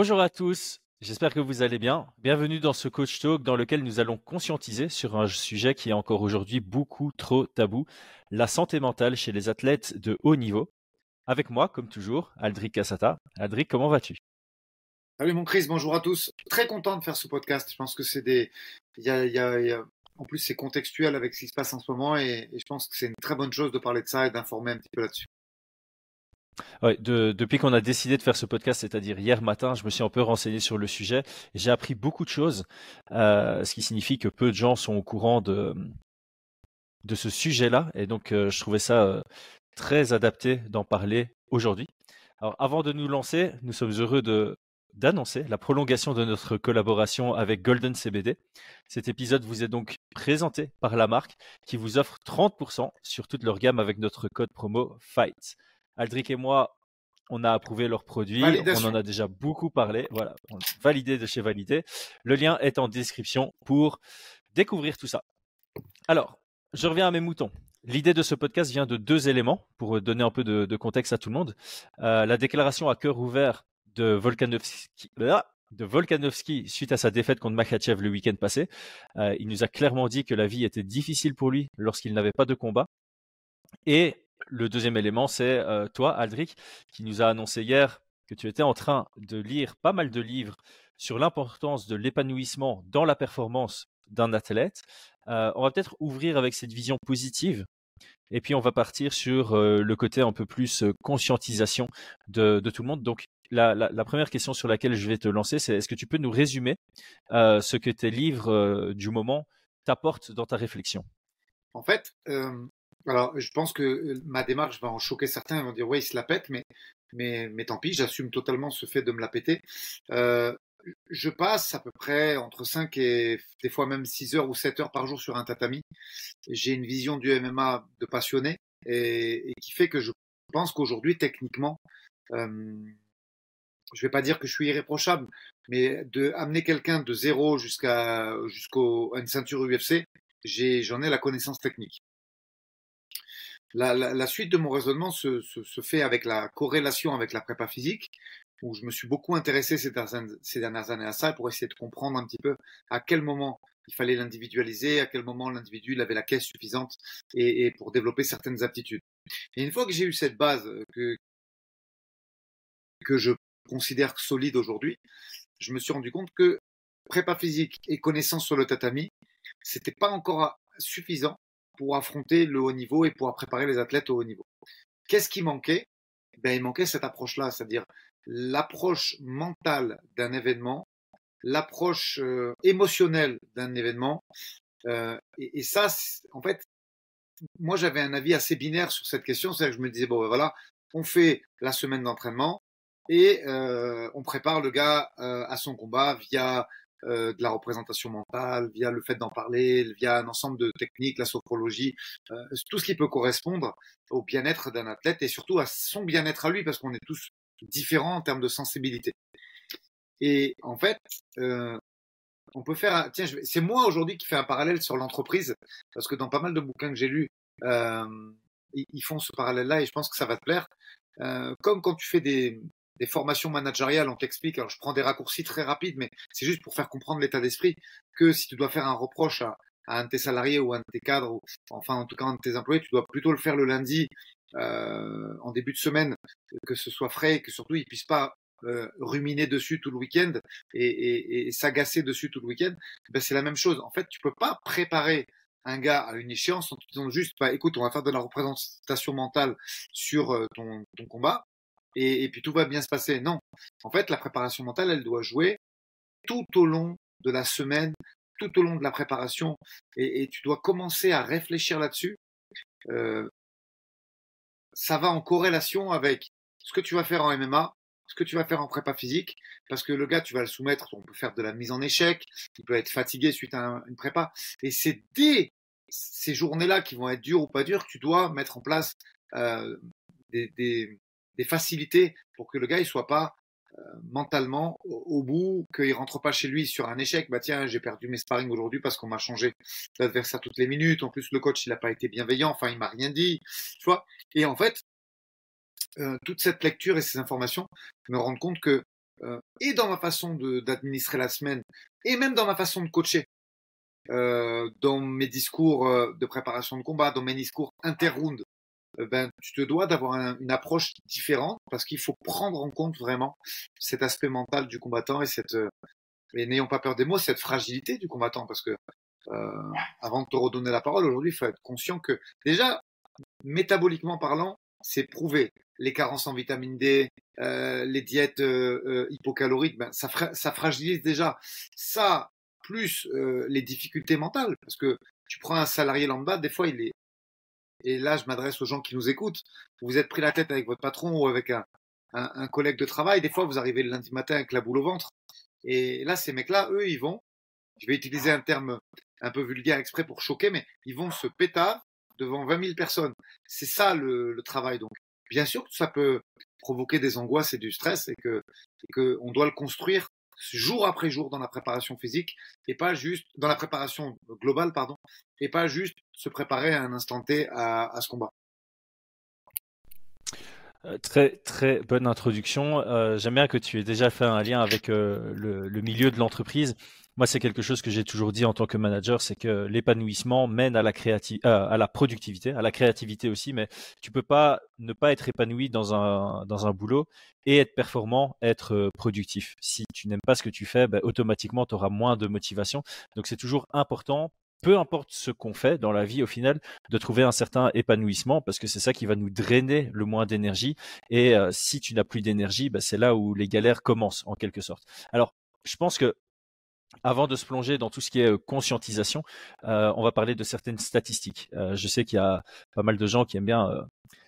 Bonjour à tous, j'espère que vous allez bien. Bienvenue dans ce Coach Talk dans lequel nous allons conscientiser sur un sujet qui est encore aujourd'hui beaucoup trop tabou, la santé mentale chez les athlètes de haut niveau. Avec moi, comme toujours, Aldric Cassata. Aldric, comment vas-tu? Salut mon Chris, bonjour à tous. Très content de faire ce podcast. Je pense que c'est des. En plus, c'est contextuel avec ce qui se passe en ce moment et, et je pense que c'est une très bonne chose de parler de ça et d'informer un petit peu là-dessus. Depuis qu'on a décidé de faire ce podcast, c'est-à-dire hier matin, je me suis un peu renseigné sur le sujet. J'ai appris beaucoup de choses, euh, ce qui signifie que peu de gens sont au courant de, ce sujet-là. Et donc, euh, je trouvais ça euh, très adapté d'en parler aujourd'hui. Alors, avant de nous lancer, nous sommes heureux d'annoncer la prolongation de notre collaboration avec Golden CBD. Cet épisode vous est donc présenté par la marque qui vous offre 30% sur toute leur gamme avec notre code promo FIGHT. Aldric et moi, on a approuvé leurs produits. On en a déjà beaucoup parlé. Voilà, validé de chez Validé. Le lien est en description pour découvrir tout ça. Alors, je reviens à mes moutons. L'idée de ce podcast vient de deux éléments pour donner un peu de, contexte à tout le monde. Euh, la déclaration à cœur ouvert de Volkanovski, de Volkanovski suite à sa défaite contre Makhachev le week-end passé. Euh, il nous a clairement dit que la vie était difficile pour lui lorsqu'il n'avait pas de combat. Et le deuxième élément, c'est euh, toi, Aldric, qui nous a annoncé hier que tu étais en train de lire pas mal de livres sur l'importance de l'épanouissement dans la performance d'un athlète. Euh, on va peut-être ouvrir avec cette vision positive et puis on va partir sur euh, le côté un peu plus conscientisation de, tout le monde. Donc la, la, première question sur laquelle je vais te lancer, c'est est-ce que tu peux nous résumer ce que tes livres du moment t'apportent dans ta réflexion? En fait, alors, je pense que euh, ma démarche va en choquer certains. Ils vont dire, ouais, il se la pète, mais, mais, mais tant pis, j'assume totalement ce fait de me la péter. Euh, je passe à peu près entre 5 et des fois même 6 heures ou 7 heures par jour sur un tatami. J'ai une vision du MMA de passionné et, qui fait que je pense qu'aujourd'hui, techniquement, euh, je vais pas dire que je suis irréprochable, mais de amener quelqu'un de zéro jusqu'à jusqu'au une ceinture UFC, j'en ai la connaissance technique. La, suite de mon raisonnement se, fait avec la corrélation avec la prépa physique, où je me suis beaucoup intéressé ces dernières, années à ça pour essayer de comprendre un petit peu à quel moment il fallait l'individualiser, à quel moment l'individu avait la caisse suffisante et, pour développer certaines aptitudes. Et une fois que j'ai eu cette base que, que je considère solide aujourd'hui, je me suis rendu compte que prépa physique et connaissance sur le tatami, c'était pas encore suffisant pour affronter le haut niveau et pour préparer les athlètes au haut niveau. Qu'est-ce qui manquait? Ben, Il manquait cette approche-là, c'est-à-dire l'approche mentale d'un événement, l'approche euh, émotionnelle d'un événement. Euh, et, ça, en fait, moi j'avais un avis assez binaire sur cette question, c'est-à-dire que je me disais, bon ben, voilà, on fait la semaine d'entraînement et euh, on prépare le gars à son combat via euh, de la représentation mentale, via le fait d'en parler, via un ensemble de techniques, la sophrologie, euh, tout ce qui peut correspondre au bien-être d'un athlète et surtout à son bien-être à lui, parce qu'on est tous différents en termes de sensibilité. Et en fait, euh, on peut faire, tiens, c'est moi aujourd'hui qui fais un parallèle sur l'entreprise, parce que dans pas mal de bouquins que j'ai lus, ils font ce parallèle-là et je pense que ça va te plaire. comme quand tu fais des, des formations managériales, on t'explique, alors je prends des raccourcis très rapides, mais c'est juste pour faire comprendre l'état d'esprit, que si tu dois faire un reproche à, un de tes salariés ou à un de tes cadres, ou enfin en tout cas un de tes employés, tu dois plutôt le faire le lundi, euh, en début de semaine, que ce soit frais et que surtout ils puissent pas euh, ruminer dessus tout le week-end et, s'agacer dessus tout le week-end. Ben c'est la même chose. En fait, tu peux pas préparer un gars à une échéance en te disant juste, bah, écoute, on va faire de la représentation mentale sur euh, ton, ton combat et, puis tout va bien se passer. Non. En fait, la préparation mentale, elle doit jouer tout au long de la semaine, tout au long de la préparation, et, tu dois commencer à réfléchir là-dessus. Euh, ça va en corrélation avec ce que tu vas faire en MMA, ce que tu vas faire en prépa physique, parce que le gars, tu vas le soumettre, on peut faire de la mise en échec, il peut être fatigué suite à une prépa, et c'est dès ces journées-là qui vont être dures ou pas dures que tu dois mettre en place euh, des, des facilités pour que le gars il soit pas euh, mentalement au, bout, qu'il rentre pas chez lui sur un échec. Bah tiens, j'ai perdu mes sparring aujourd'hui parce qu'on m'a changé d'adversaire toutes les minutes. En plus, le coach il n'a pas été bienveillant. Enfin, il m'a rien dit. Tu vois Et en fait, euh, toute cette lecture et ces informations me rendent compte que euh, et dans ma façon d'administrer la semaine, et même dans ma façon de coacher, dans mes discours de préparation de combat, dans mes discours inter-round, ben, tu te dois d'avoir une approche différente parce qu'il faut prendre en compte vraiment cet aspect mental du combattant et cette, et n'ayons pas peur des mots, cette fragilité du combattant parce que avant de te redonner la parole, aujourd'hui, il faut être conscient que déjà, métaboliquement parlant, c'est prouvé. Les carences en vitamine D, euh, les diètes euh, euh, hypocaloriques, ben, ça, ça, fragilise déjà. Ça, plus les difficultés mentales, parce que tu prends un salarié lambda, des fois il est. Et là, je m'adresse aux gens qui nous écoutent. Vous êtes pris la tête avec votre patron ou avec un, collègue de travail. Des fois, vous arrivez le lundi matin avec la boule au ventre. Et là, ces mecs-là, eux, ils vont. Je vais utiliser un terme un peu vulgaire exprès pour choquer, mais ils vont se pétard devant 20 000 personnes. C'est ça le, travail. Donc, bien sûr que ça peut provoquer des angoisses et du stress et que, que on doit le construire jour après jour dans la préparation physique et pas juste dans la préparation globale, pardon, et pas juste se préparer à un instant T à, ce combat. Euh, très très bonne introduction. Euh, j'aime bien que tu aies déjà fait un lien avec euh, le, milieu de l'entreprise moi, c'est quelque chose que j'ai toujours dit en tant que manager, c'est que l'épanouissement mène à la euh, à la productivité, à la créativité aussi. Mais tu peux pas ne pas être épanoui dans un dans un boulot et être performant, être euh, productif. Si tu n'aimes pas ce que tu fais, ben, automatiquement, tu auras moins de motivation. Donc, c'est toujours important peu importe ce qu'on fait dans la vie au final, de trouver un certain épanouissement parce que c'est ça qui va nous drainer le moins d'énergie. Et euh, si tu n'as plus d'énergie, ben, c'est là où les galères commencent en quelque sorte. Alors, je pense que avant de se plonger dans tout ce qui est conscientisation, euh, on va parler de certaines statistiques. Euh, je sais qu'il y a pas mal de gens qui aiment bien euh,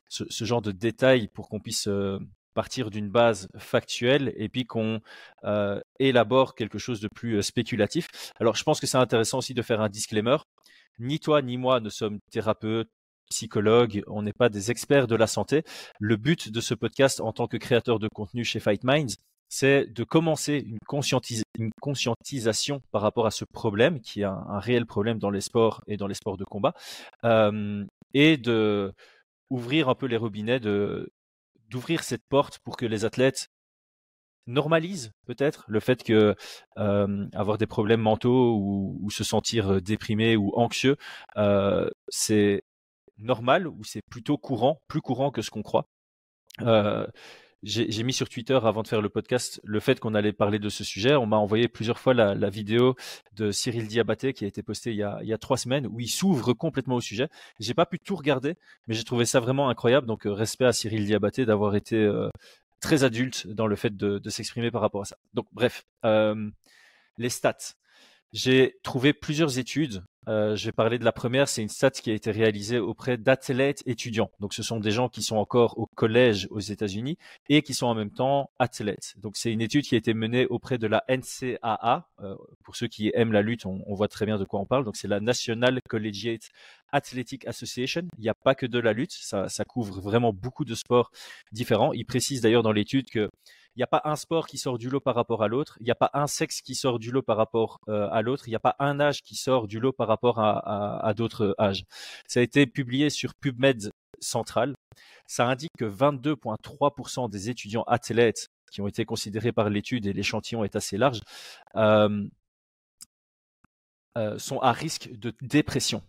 ce, genre de détails pour qu'on puisse partir d'une base factuelle et puis qu'on élabore quelque chose de plus spéculatif. Alors je pense que c'est intéressant aussi de faire un disclaimer. Ni toi ni moi ne sommes thérapeutes, psychologues, on n'est pas des experts de la santé. Le but de ce podcast en tant que créateur de contenu chez Fight Minds, c'est de commencer une, conscientisation par rapport à ce problème, qui est un, réel problème dans les sports et dans les sports de combat, euh, et de ouvrir un peu les robinets, d'ouvrir cette porte pour que les athlètes normalisent peut-être le fait que euh, avoir des problèmes mentaux ou, se sentir déprimé ou anxieux, euh, c'est normal ou c'est plutôt courant, plus courant que ce qu'on croit j'ai mis sur Twitter avant de faire le podcast le fait qu'on allait parler de ce sujet. On m'a envoyé plusieurs fois la, la, vidéo de Cyril Diabaté qui a été postée il y a, trois semaines où il s'ouvre complètement au sujet. J'ai pas pu tout regarder, mais j'ai trouvé ça vraiment incroyable. Donc euh, respect à Cyril Diabaté d'avoir été euh, très adulte dans le fait de, de s'exprimer par rapport à ça. Donc bref, euh, les stats. J'ai trouvé plusieurs études euh, je vais parler de la première, c'est une stat qui a été réalisée auprès d'athlètes étudiants. Donc ce sont des gens qui sont encore au collège aux États-Unis et qui sont en même temps athlètes. Donc c'est une étude qui a été menée auprès de la NCAA. Euh, pour ceux qui aiment la lutte, on, voit très bien de quoi on parle. Donc c'est la National Collegiate Athletic Association. Il n'y a pas que de la lutte, ça, ça couvre vraiment beaucoup de sports différents. Il précise d'ailleurs dans l'étude que n'y a pas un sport qui sort du lot par rapport à l'autre. Il n'y a pas un sexe qui sort du lot par rapport euh, à l'autre. Il n'y a pas un âge qui sort du lot par rapport à, d'autres âges. Ça a été publié sur PubMed Central. Ça indique que 22,3% des étudiants athlètes qui ont été considérés par l'étude et l'échantillon est assez large, euh, euh, sont à risque de dépression.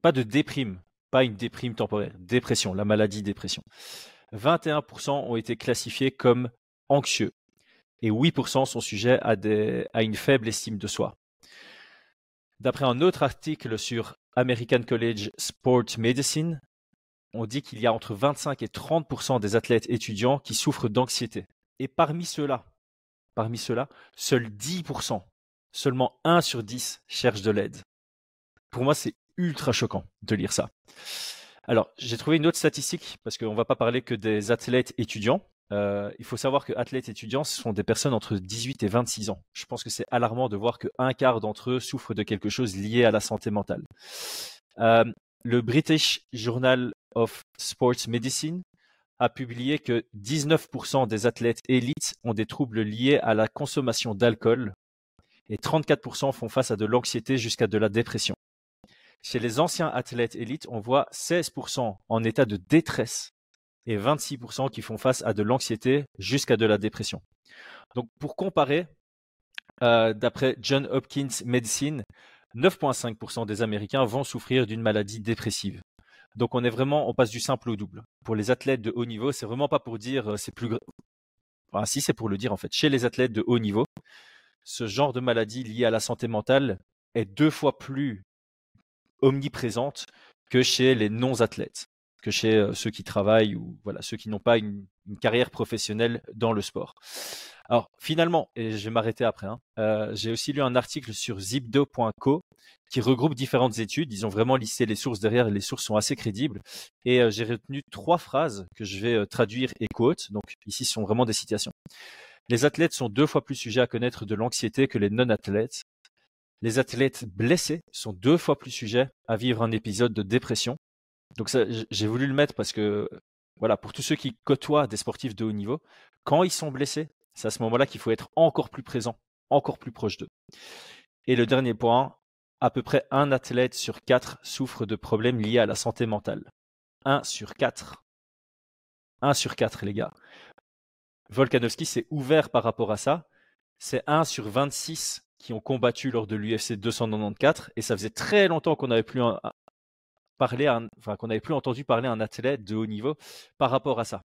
Pas de déprime, pas une déprime temporaire, dépression, la maladie dépression. 21% ont été classifiés comme anxieux et 8% sont sujets à, une faible estime de soi. D'après un autre article sur American College Sport Medicine, on dit qu'il y a entre 25 et 30% des athlètes étudiants qui souffrent d'anxiété. Et parmi ceux-là, parmi ceux-là, seuls 10%, seulement 1 sur 10 cherchent de l'aide. Pour moi, c'est ultra choquant de lire ça. Alors, j'ai trouvé une autre statistique, parce qu'on ne va pas parler que des athlètes étudiants, euh, il faut savoir que athlètes étudiants, ce sont des personnes entre 18 et 26 ans. Je pense que c'est alarmant de voir qu'un quart d'entre eux souffrent de quelque chose lié à la santé mentale. Euh, le British Journal of Sports Medicine a publié que 19% des athlètes élites ont des troubles liés à la consommation d'alcool et 34% font face à de l'anxiété jusqu'à de la dépression. Chez les anciens athlètes élites, on voit 16% en état de détresse et 26% qui font face à de l'anxiété jusqu'à de la dépression. Donc pour comparer, euh, d'après John Hopkins Medicine, 9,5% des Américains vont souffrir d'une maladie dépressive. Donc on est vraiment, on passe du simple au double. Pour les athlètes de haut niveau, c'est vraiment pas pour dire euh, c'est plus, enfin si c'est pour le dire en fait. Chez les athlètes de haut niveau, ce genre de maladie liée à la santé mentale est deux fois plus omniprésente que chez les non-athlètes, que chez euh, ceux qui travaillent ou voilà ceux qui n'ont pas une, carrière professionnelle dans le sport. Alors finalement, et je vais m'arrêter après, hein, euh, j'ai aussi lu un article sur zipdo.co qui regroupe différentes études. Ils ont vraiment listé les sources derrière et les sources sont assez crédibles. Et euh, j'ai retenu trois phrases que je vais traduire et quote. Donc ici, ce sont vraiment des citations. Les athlètes sont deux fois plus sujets à connaître de l'anxiété que les non-athlètes. Les athlètes blessés sont deux fois plus sujets à vivre un épisode de dépression. Donc j'ai voulu le mettre parce que, voilà, pour tous ceux qui côtoient des sportifs de haut niveau, quand ils sont blessés, c'est à ce moment-là qu'il faut être encore plus présent, encore plus proche d'eux. Et le dernier point, à peu près un athlète sur quatre souffre de problèmes liés à la santé mentale. Un sur quatre. Un sur quatre, les gars. Volkanovski s'est ouvert par rapport à ça. C'est 1 sur 26 qui ont combattu lors de l'UFC 294 et ça faisait très longtemps qu'on n'avait plus parlé, enfin qu'on n'avait plus entendu parler un athlète de haut niveau par rapport à ça.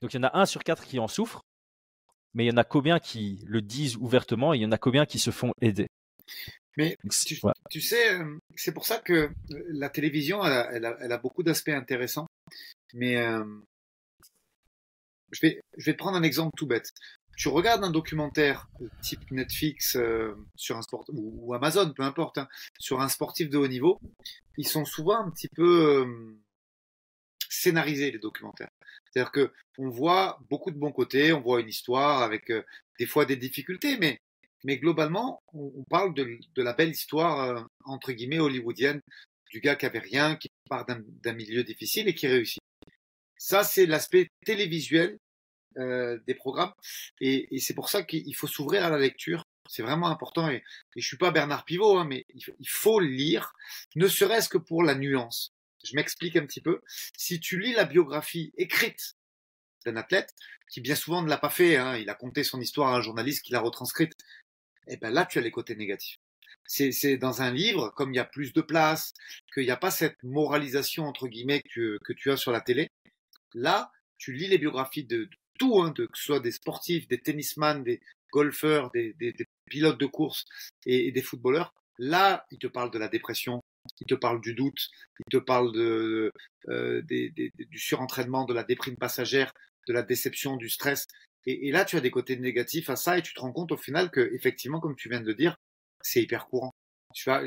Donc il y en a 1 sur 4 qui en souffrent, mais il y en a combien qui le disent ouvertement et il y en a combien qui se font aider? Mais tu, sais, euh, c'est pour ça que euh, la télévision, elle a, beaucoup d'aspects intéressants. Mais euh, je vais, je vais prendre un exemple tout bête. Tu regardes un documentaire type Netflix euh, sur un sport ou, Amazon, peu importe, hein, sur un sportif de haut niveau, ils sont souvent un petit peu euh, scénarisés les documentaires. C'est-à-dire que on voit beaucoup de bons côtés, on voit une histoire avec euh, des fois des difficultés, mais mais globalement, on, on parle de, de, la belle histoire entre guillemets hollywoodienne du gars qui avait rien, qui part d'un milieu difficile et qui réussit. Ça, c'est l'aspect télévisuel euh, des programmes. Et, et c'est pour ça qu'il faut s'ouvrir à la lecture. C'est vraiment important. Et, et je suis pas Bernard Pivot, hein, mais il faut, lire, ne serait-ce que pour la nuance. Je m'explique un petit peu. Si tu lis la biographie écrite d'un athlète, qui bien souvent ne l'a pas fait, hein, il a conté son histoire à un journaliste qui l'a retranscrite, et eh ben là, tu as les côtés négatifs. C'est dans un livre, comme il y a plus de place, qu'il n'y a pas cette moralisation, entre guillemets, que, que tu as sur la télé, Là, tu lis les biographies de, tout, hein, de, que ce soit des sportifs, des tennisman, des golfeurs, des, pilotes de course et, des footballeurs. Là, ils te parlent de la dépression, ils te parlent du doute, ils te parlent de, euh, du surentraînement, de la déprime passagère, de la déception, du stress. Et, là, tu as des côtés négatifs à ça et tu te rends compte au final que, effectivement, comme tu viens de le dire, c'est hyper courant. Tu vois,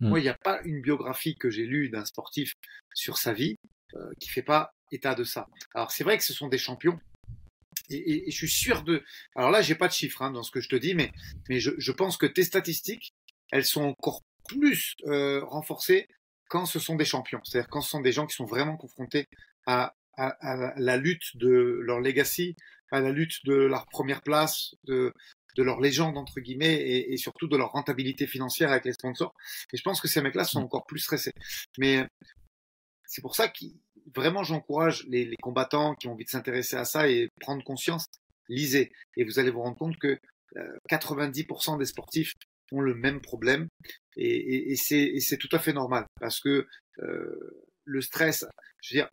moi, hmm. il n'y a pas une biographie que j'ai lue d'un sportif sur sa vie euh, qui fait pas état de ça. Alors c'est vrai que ce sont des champions. Et, je suis sûr de. Alors là, j'ai pas de chiffres hein, dans ce que je te dis, mais, mais je, pense que tes statistiques, elles sont encore plus euh, renforcées quand ce sont des champions. C'est-à-dire quand ce sont des gens qui sont vraiment confrontés à, la lutte de leur legacy, à la lutte de leur première place, de, de leur légende entre guillemets et, et, surtout de leur rentabilité financière avec les sponsors. Et je pense que ces mecs-là sont encore plus stressés. Mais c'est pour ça que vraiment j'encourage les, combattants qui ont envie de s'intéresser à ça et prendre conscience, lisez. Et vous allez vous rendre compte que 90% euh, des sportifs ont le même problème et, c'est tout à fait normal parce que euh, le stress, je veux dire,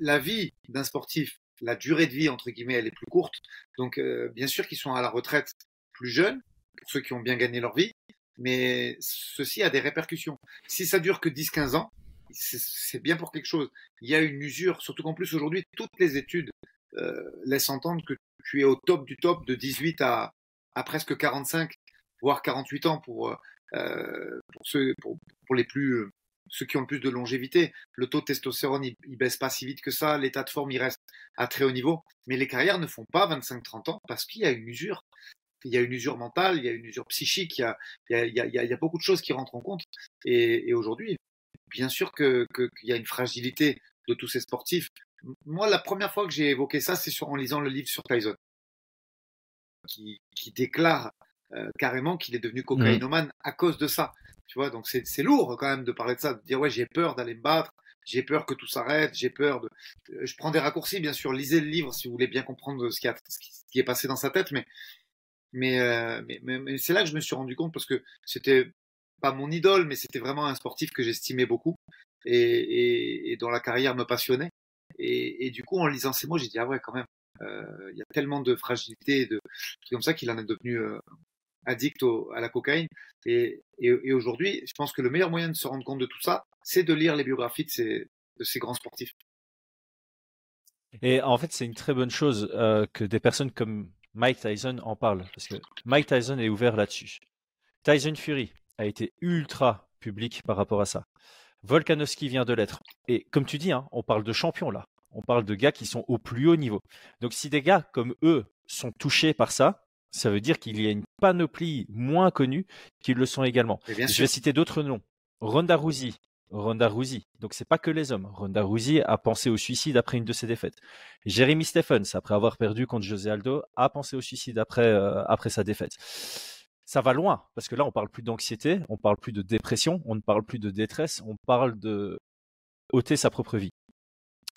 la vie d'un sportif, la durée de vie entre guillemets, elle est plus courte. Donc euh, bien sûr qu'ils sont à la retraite plus jeunes pour ceux qui ont bien gagné leur vie, mais ceci a des répercussions. Si ça dure que 10-15 ans, c'est bien pour quelque chose. Il y a une usure, surtout qu'en plus aujourd'hui, toutes les études euh, laissent entendre que tu es au top du top de 18 à, à presque 45, voire 48 ans pour, euh, euh, pour, ceux, les plus, ceux qui ont le plus de longévité. Le taux de testostérone, il, il baisse pas si vite que ça, l'état de forme, il reste à très haut niveau. Mais les carrières ne font pas 25-30 ans parce qu'il y a une usure. Il y a une usure mentale, il y a une usure psychique, il y a, beaucoup de choses qui rentrent en compte. Et aujourd'hui, bien sûr qu'il que, y a une fragilité de tous ces sportifs. Moi, la première fois que j'ai évoqué ça, c'est en lisant le livre sur Tyson, qui, qui déclare euh, carrément qu'il est devenu cocaïnomane à cause de ça. Tu vois, donc c'est lourd quand même de parler de ça, de dire ouais j'ai peur d'aller me battre, j'ai peur que tout s'arrête, j'ai peur de. Euh, je prends des raccourcis, bien sûr. Lisez le livre si vous voulez bien comprendre ce qui, a, ce qui est passé dans sa tête, mais mais, euh, mais, mais, c'est là que je me suis rendu compte parce que c'était pas mon idole, mais c'était vraiment un sportif que j'estimais beaucoup et, et, dont la carrière me passionnait. Et, du coup, en lisant ces mots, j'ai dit ah ouais, quand même, euh, il y a tellement de fragilité et de comme ça qu'il en est devenu euh, addict à la cocaïne. Et, aujourd'hui, je pense que le meilleur moyen de se rendre compte de tout ça, c'est de lire les biographies de ces, de ces grands sportifs. Et en fait, c'est une très bonne chose euh, que des personnes comme Mike Tyson en parlent, parce que Mike Tyson est ouvert là-dessus. Tyson Fury a été ultra public par rapport à ça. Volkanovski vient de l'être. Et comme tu dis, hein, on parle de champions là. On parle de gars qui sont au plus haut niveau. Donc si des gars comme eux sont touchés par ça, ça veut dire qu'il y a une panoplie moins connue qui le sont également. Je vais citer d'autres noms. Ronda Rousey. Ronda Rousey. Donc c'est pas que les hommes. Ronda Rousey a pensé au suicide après une de ses défaites. Jeremy Stephens, après avoir perdu contre José Aldo, a pensé au suicide après, euh, après sa défaite. Ça va loin, parce que là, on parle plus d'anxiété, on parle plus de dépression, on ne parle plus de détresse, on parle de ôter sa propre vie.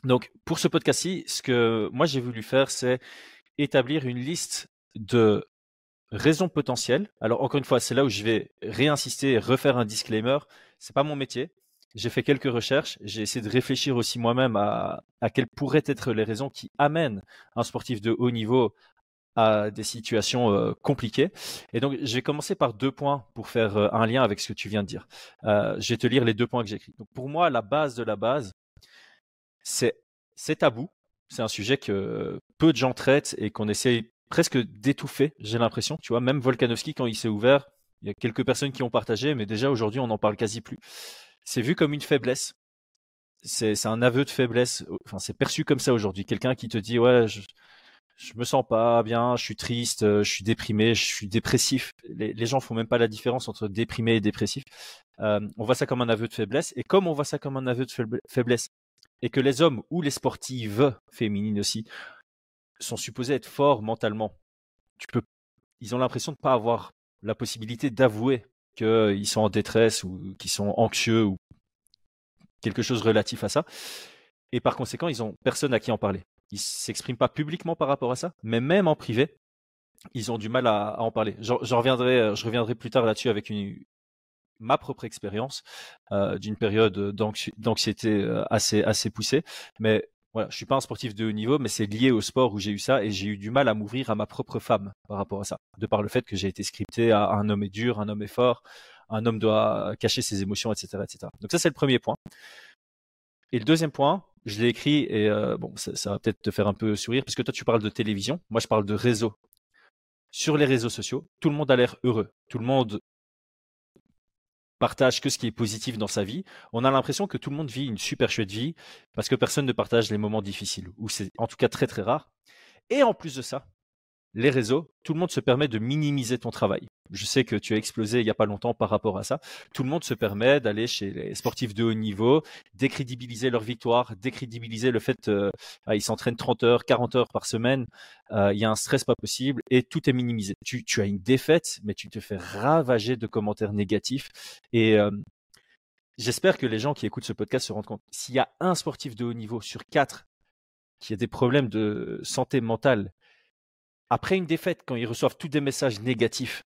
Donc, pour ce podcast-ci, ce que moi j'ai voulu faire, c'est établir une liste de raisons potentielles. Alors encore une fois, c'est là où je vais réinsister refaire un disclaimer. C'est pas mon métier. J'ai fait quelques recherches. J'ai essayé de réfléchir aussi moi-même à, à quelles pourraient être les raisons qui amènent un sportif de haut niveau à des situations euh, compliquées. Et donc, je vais commencer par deux points pour faire euh, un lien avec ce que tu viens de dire. Euh, je vais te lire les deux points que j'écris. Donc, pour moi, la base de la base, c'est tabou. C'est un sujet que peu de gens traitent et qu'on essaie presque d'étouffer, j'ai l'impression. Tu vois, même Volkanovski, quand il s'est ouvert, il y a quelques personnes qui ont partagé, mais déjà aujourd'hui, on n'en parle quasi plus. C'est vu comme une faiblesse. C'est un aveu de faiblesse. Enfin, c'est perçu comme ça aujourd'hui. Quelqu'un qui te dit, ouais, je, je me sens pas bien, je suis triste, je suis déprimé, je suis dépressif. Les, gens font même pas la différence entre déprimé et dépressif. Euh, on voit ça comme un aveu de faiblesse. Et comme on voit ça comme un aveu de faiblesse, et que les hommes ou les sportives féminines aussi sont supposés être forts mentalement. Tu peux, ils ont l'impression de pas avoir la possibilité d'avouer qu'ils sont en détresse ou qu'ils sont anxieux ou quelque chose relatif à ça. Et par conséquent, ils ont personne à qui en parler. Ils s'expriment pas publiquement par rapport à ça, mais même en privé, ils ont du mal à, en parler. Je, reviendrai, je reviendrai plus tard là-dessus avec ma propre expérience euh, d'une période d'anxiété euh, assez assez poussée. Mais voilà, je suis pas un sportif de haut niveau, mais c'est lié au sport où j'ai eu ça et j'ai eu du mal à m'ouvrir à ma propre femme par rapport à ça, de par le fait que j'ai été scripté à un homme est dur, un homme est fort, un homme doit cacher ses émotions, etc., etc. Donc ça c'est le premier point. Et le deuxième point, je l'ai écrit et euh, bon, ça, va peut-être te faire un peu sourire parce que toi tu parles de télévision, moi je parle de réseau. Sur les réseaux sociaux, tout le monde a l'air heureux, tout le monde partage que ce qui est positif dans sa vie, on a l'impression que tout le monde vit une super chouette vie parce que personne ne partage les moments difficiles, ou c'est en tout cas très très rare. Et en plus de ça, les réseaux, tout le monde se permet de minimiser ton travail. Je sais que tu as explosé il n'y a pas longtemps par rapport à ça. Tout le monde se permet d'aller chez les sportifs de haut niveau, décrédibiliser leur victoire, décrédibiliser le fait qu'ils euh, ah, s'entraînent 30 heures, 40 heures par semaine, euh, il y a un stress pas possible et tout est minimisé. Tu, as une défaite, mais tu te fais ravager de commentaires négatifs. Et euh, j'espère que les gens qui écoutent ce podcast se rendent compte. S'il y a un sportif de haut niveau sur quatre qui a des problèmes de santé mentale, après une défaite, quand ils reçoivent tous des messages négatifs,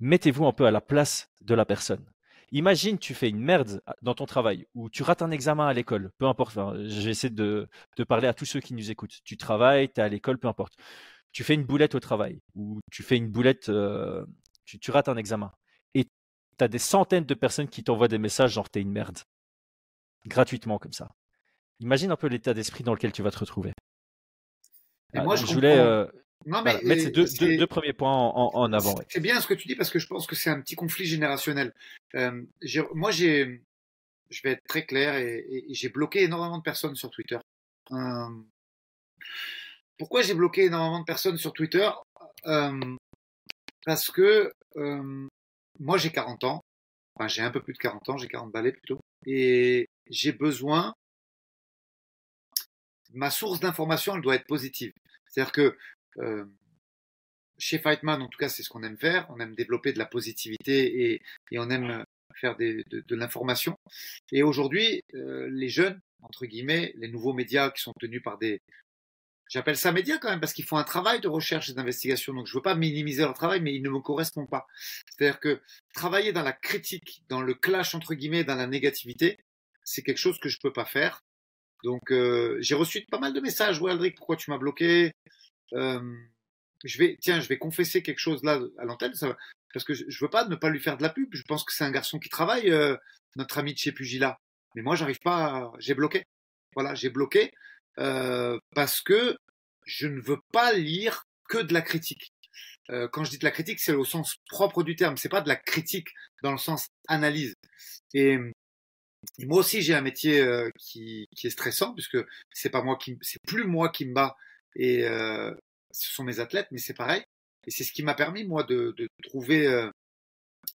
mettez-vous un peu à la place de la personne. Imagine, tu fais une merde dans ton travail ou tu rates un examen à l'école, peu importe. J'essaie de, de parler à tous ceux qui nous écoutent. Tu travailles, tu es à l'école, peu importe. Tu fais une boulette au travail ou tu fais une boulette, euh, tu, tu, rates un examen. Et tu as des centaines de personnes qui t'envoient des messages genre t'es une merde. Gratuitement comme ça. Imagine un peu l'état d'esprit dans lequel tu vas te retrouver. Et moi, je, voulais, euh, non, mais mettre ces deux, deux, premiers points en, en avant. C'est bien ce que tu dis parce que je pense que c'est un petit conflit générationnel. Euh, moi, j'ai, je vais être très clair et, j'ai bloqué énormément de personnes sur Twitter. Euh, pourquoi j'ai bloqué énormément de personnes sur Twitter? Euh, Parce que moi, j'ai 40 ans. Enfin, j'ai un peu plus de 40 ans, j'ai 40 balais plutôt. Et j'ai besoin. Ma source d'information, elle doit être positive. C'est-à-dire que euh, chez Fightman, en tout cas, c'est ce qu'on aime faire. On aime développer de la positivité et, on aime faire des, de, l'information. Et aujourd'hui, euh, les jeunes entre guillemets, les nouveaux médias qui sont tenus par des, J'appelle ça médias quand même parce qu'ils font un travail de recherche et d'investigation. Donc je ne veux pas minimiser leur travail, mais il ne me correspond pas. C'est-à-dire que travailler dans la critique, dans le clash entre guillemets, dans la négativité, c'est quelque chose que je ne peux pas faire. Donc euh, j'ai reçu pas mal de messages. Ouais, Aldric, pourquoi tu m'as bloqué? Euh, Je vais, tiens, je vais confesser quelque chose là à l'antenne, parce que je, ne veux pas ne pas lui faire de la pub. Je pense que c'est un garçon qui travaille, euh, notre ami de chez Pugila. Mais moi, j'arrive pas. J'ai bloqué. Voilà, j'ai bloqué euh, parce que je ne veux pas lire que de la critique. Quand je dis de la critique, c'est au sens propre du terme. C'est pas de la critique dans le sens analyse. Et, moi aussi, j'ai un métier qui, qui, est stressant puisque c'est pas moi qui, c'est plus moi qui me bats et euh, ce sont mes athlètes, mais c'est pareil. Et c'est ce qui m'a permis moi de, de trouver euh,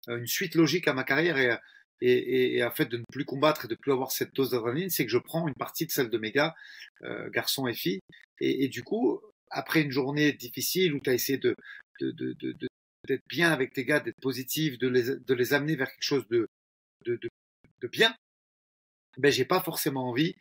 une suite logique à ma carrière et et, et, en fait de ne plus combattre et de plus avoir cette dose d'adrénaline, c'est que je prends une partie de celle de mes gars, euh, garçons et filles, et, et, du coup, après une journée difficile où tu as essayé de, de, de, de, d'être bien avec tes gars, d'être positif, de les, de les amener vers quelque chose de, de, de, de bien, ben j'ai pas forcément envie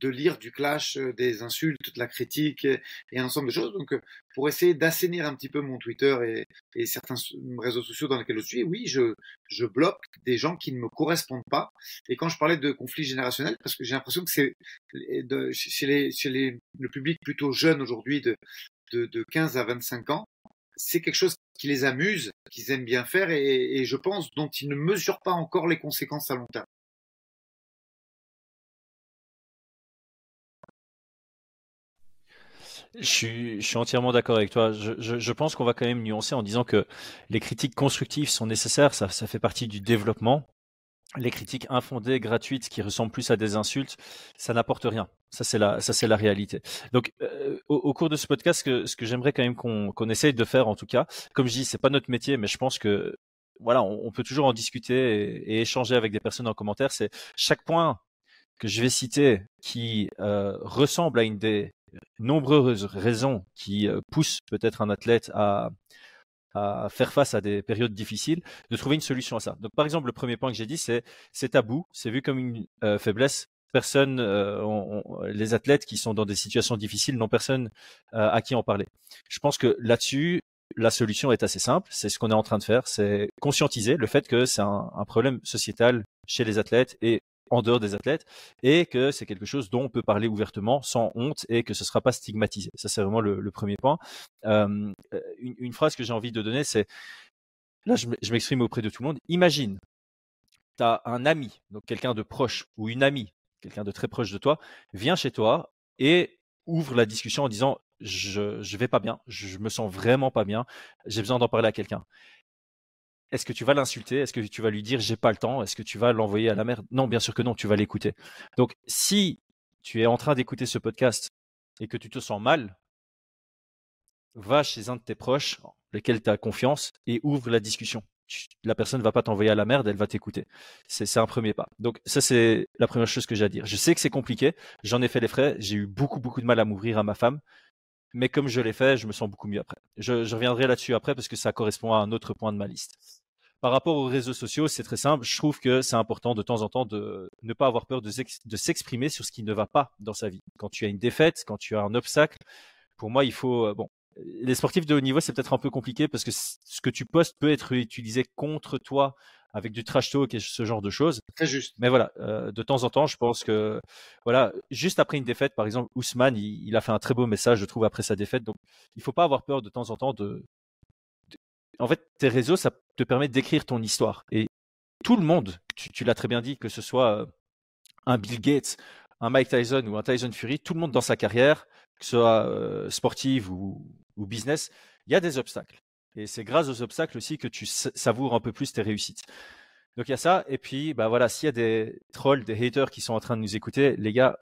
de lire du clash, euh, des insultes, de la critique et, un ensemble de choses. Donc, euh, pour essayer d'assainir un petit peu mon Twitter et, certains réseaux sociaux dans lesquels je suis, oui, je, bloque des gens qui ne me correspondent pas. Et quand je parlais de conflit générationnel, parce que j'ai l'impression que c'est chez, chez les, le public plutôt jeune aujourd'hui, de, de, de 15 à 25 ans, c'est quelque chose qui les amuse, qu'ils aiment bien faire et, je pense dont ils ne mesurent pas encore les conséquences à long terme. Je suis, je suis entièrement d'accord avec toi. Je, je, je pense qu'on va quand même nuancer en disant que les critiques constructives sont nécessaires, ça, ça fait partie du développement. Les critiques infondées, gratuites, qui ressemblent plus à des insultes, ça n'apporte rien. Ça c'est la, ça c'est la réalité. Donc, euh, au, cours de ce podcast, ce que, ce que j'aimerais quand même qu'on qu'on essaye de faire, en tout cas, comme je dis, c'est pas notre métier, mais je pense que voilà, on, peut toujours en discuter et, échanger avec des personnes en commentaire. C'est chaque point que je vais citer qui euh, ressemble à une des nombreuses raisons qui euh, poussent peut-être un athlète à, à faire face à des périodes difficiles, de trouver une solution à ça. Donc, par exemple, le premier point que j'ai dit, c'est c'est tabou, c'est vu comme une euh, faiblesse. Personne, euh, les athlètes qui sont dans des situations difficiles n'ont personne euh, à qui en parler. Je pense que là-dessus, la solution est assez simple. C'est ce qu'on est en train de faire, c'est conscientiser le fait que c'est un, un problème sociétal chez les athlètes et en dehors des athlètes et que c'est quelque chose dont on peut parler ouvertement sans honte et que ce ne sera pas stigmatisé. Ça, c'est vraiment le, premier point. Euh, une, phrase que j'ai envie de donner, c'est, là, je m'exprime auprès de tout le monde. Imagine, tu as un ami, donc quelqu'un de proche ou une amie, quelqu'un de très proche de toi, vient chez toi et ouvre la discussion en disant je, je vais pas bien, je me sens vraiment pas bien, j'ai besoin d'en parler à quelqu'un. Est-ce que tu vas l'insulter? Est-ce que tu vas lui dire j'ai pas le temps? Est-ce que tu vas l'envoyer à la merde Non, bien sûr que non, tu vas l'écouter. Donc si tu es en train d'écouter ce podcast et que tu te sens mal, va chez un de tes proches, lesquels tu as confiance, et ouvre la discussion. La personne ne va pas t'envoyer à la merde, elle va t'écouter. C'est un premier pas. Donc ça, c'est la première chose que j'ai à dire. Je sais que c'est compliqué, j'en ai fait les frais, j'ai eu beaucoup, beaucoup de mal à m'ouvrir à ma femme, mais comme je l'ai fait, je me sens beaucoup mieux après. Je reviendrai là-dessus après parce que ça correspond à un autre point de ma liste. Par rapport aux réseaux sociaux, c'est très simple. Je trouve que c'est important de temps en temps de ne pas avoir peur de, s'exprimer sur ce qui ne va pas dans sa vie. Quand tu as une défaite, quand tu as un obstacle, pour moi, il faut, euh, bon, les sportifs de haut niveau, c'est peut-être un peu compliqué parce que ce que tu postes peut être utilisé contre toi avec du trash talk et ce genre de choses. Très juste. Mais voilà, euh, de temps en temps, je pense que voilà, juste après une défaite, par exemple, Ousmane, il, il, a fait un très beau message, je trouve, après sa défaite. Donc, il faut pas avoir peur de temps en temps de. En fait, tes réseaux, ça te permet d'écrire ton histoire. Et tout le monde, tu, l'as très bien dit, que ce soit euh, un Bill Gates, un Mike Tyson ou un Tyson Fury, tout le monde dans sa carrière, que ce soit euh, sportive ou, ou business, il y a des obstacles. Et c'est grâce aux obstacles aussi que tu savoures un peu plus tes réussites. Donc il y a ça. Et puis, bah voilà, s'il y a des trolls, des haters qui sont en train de nous écouter, les gars,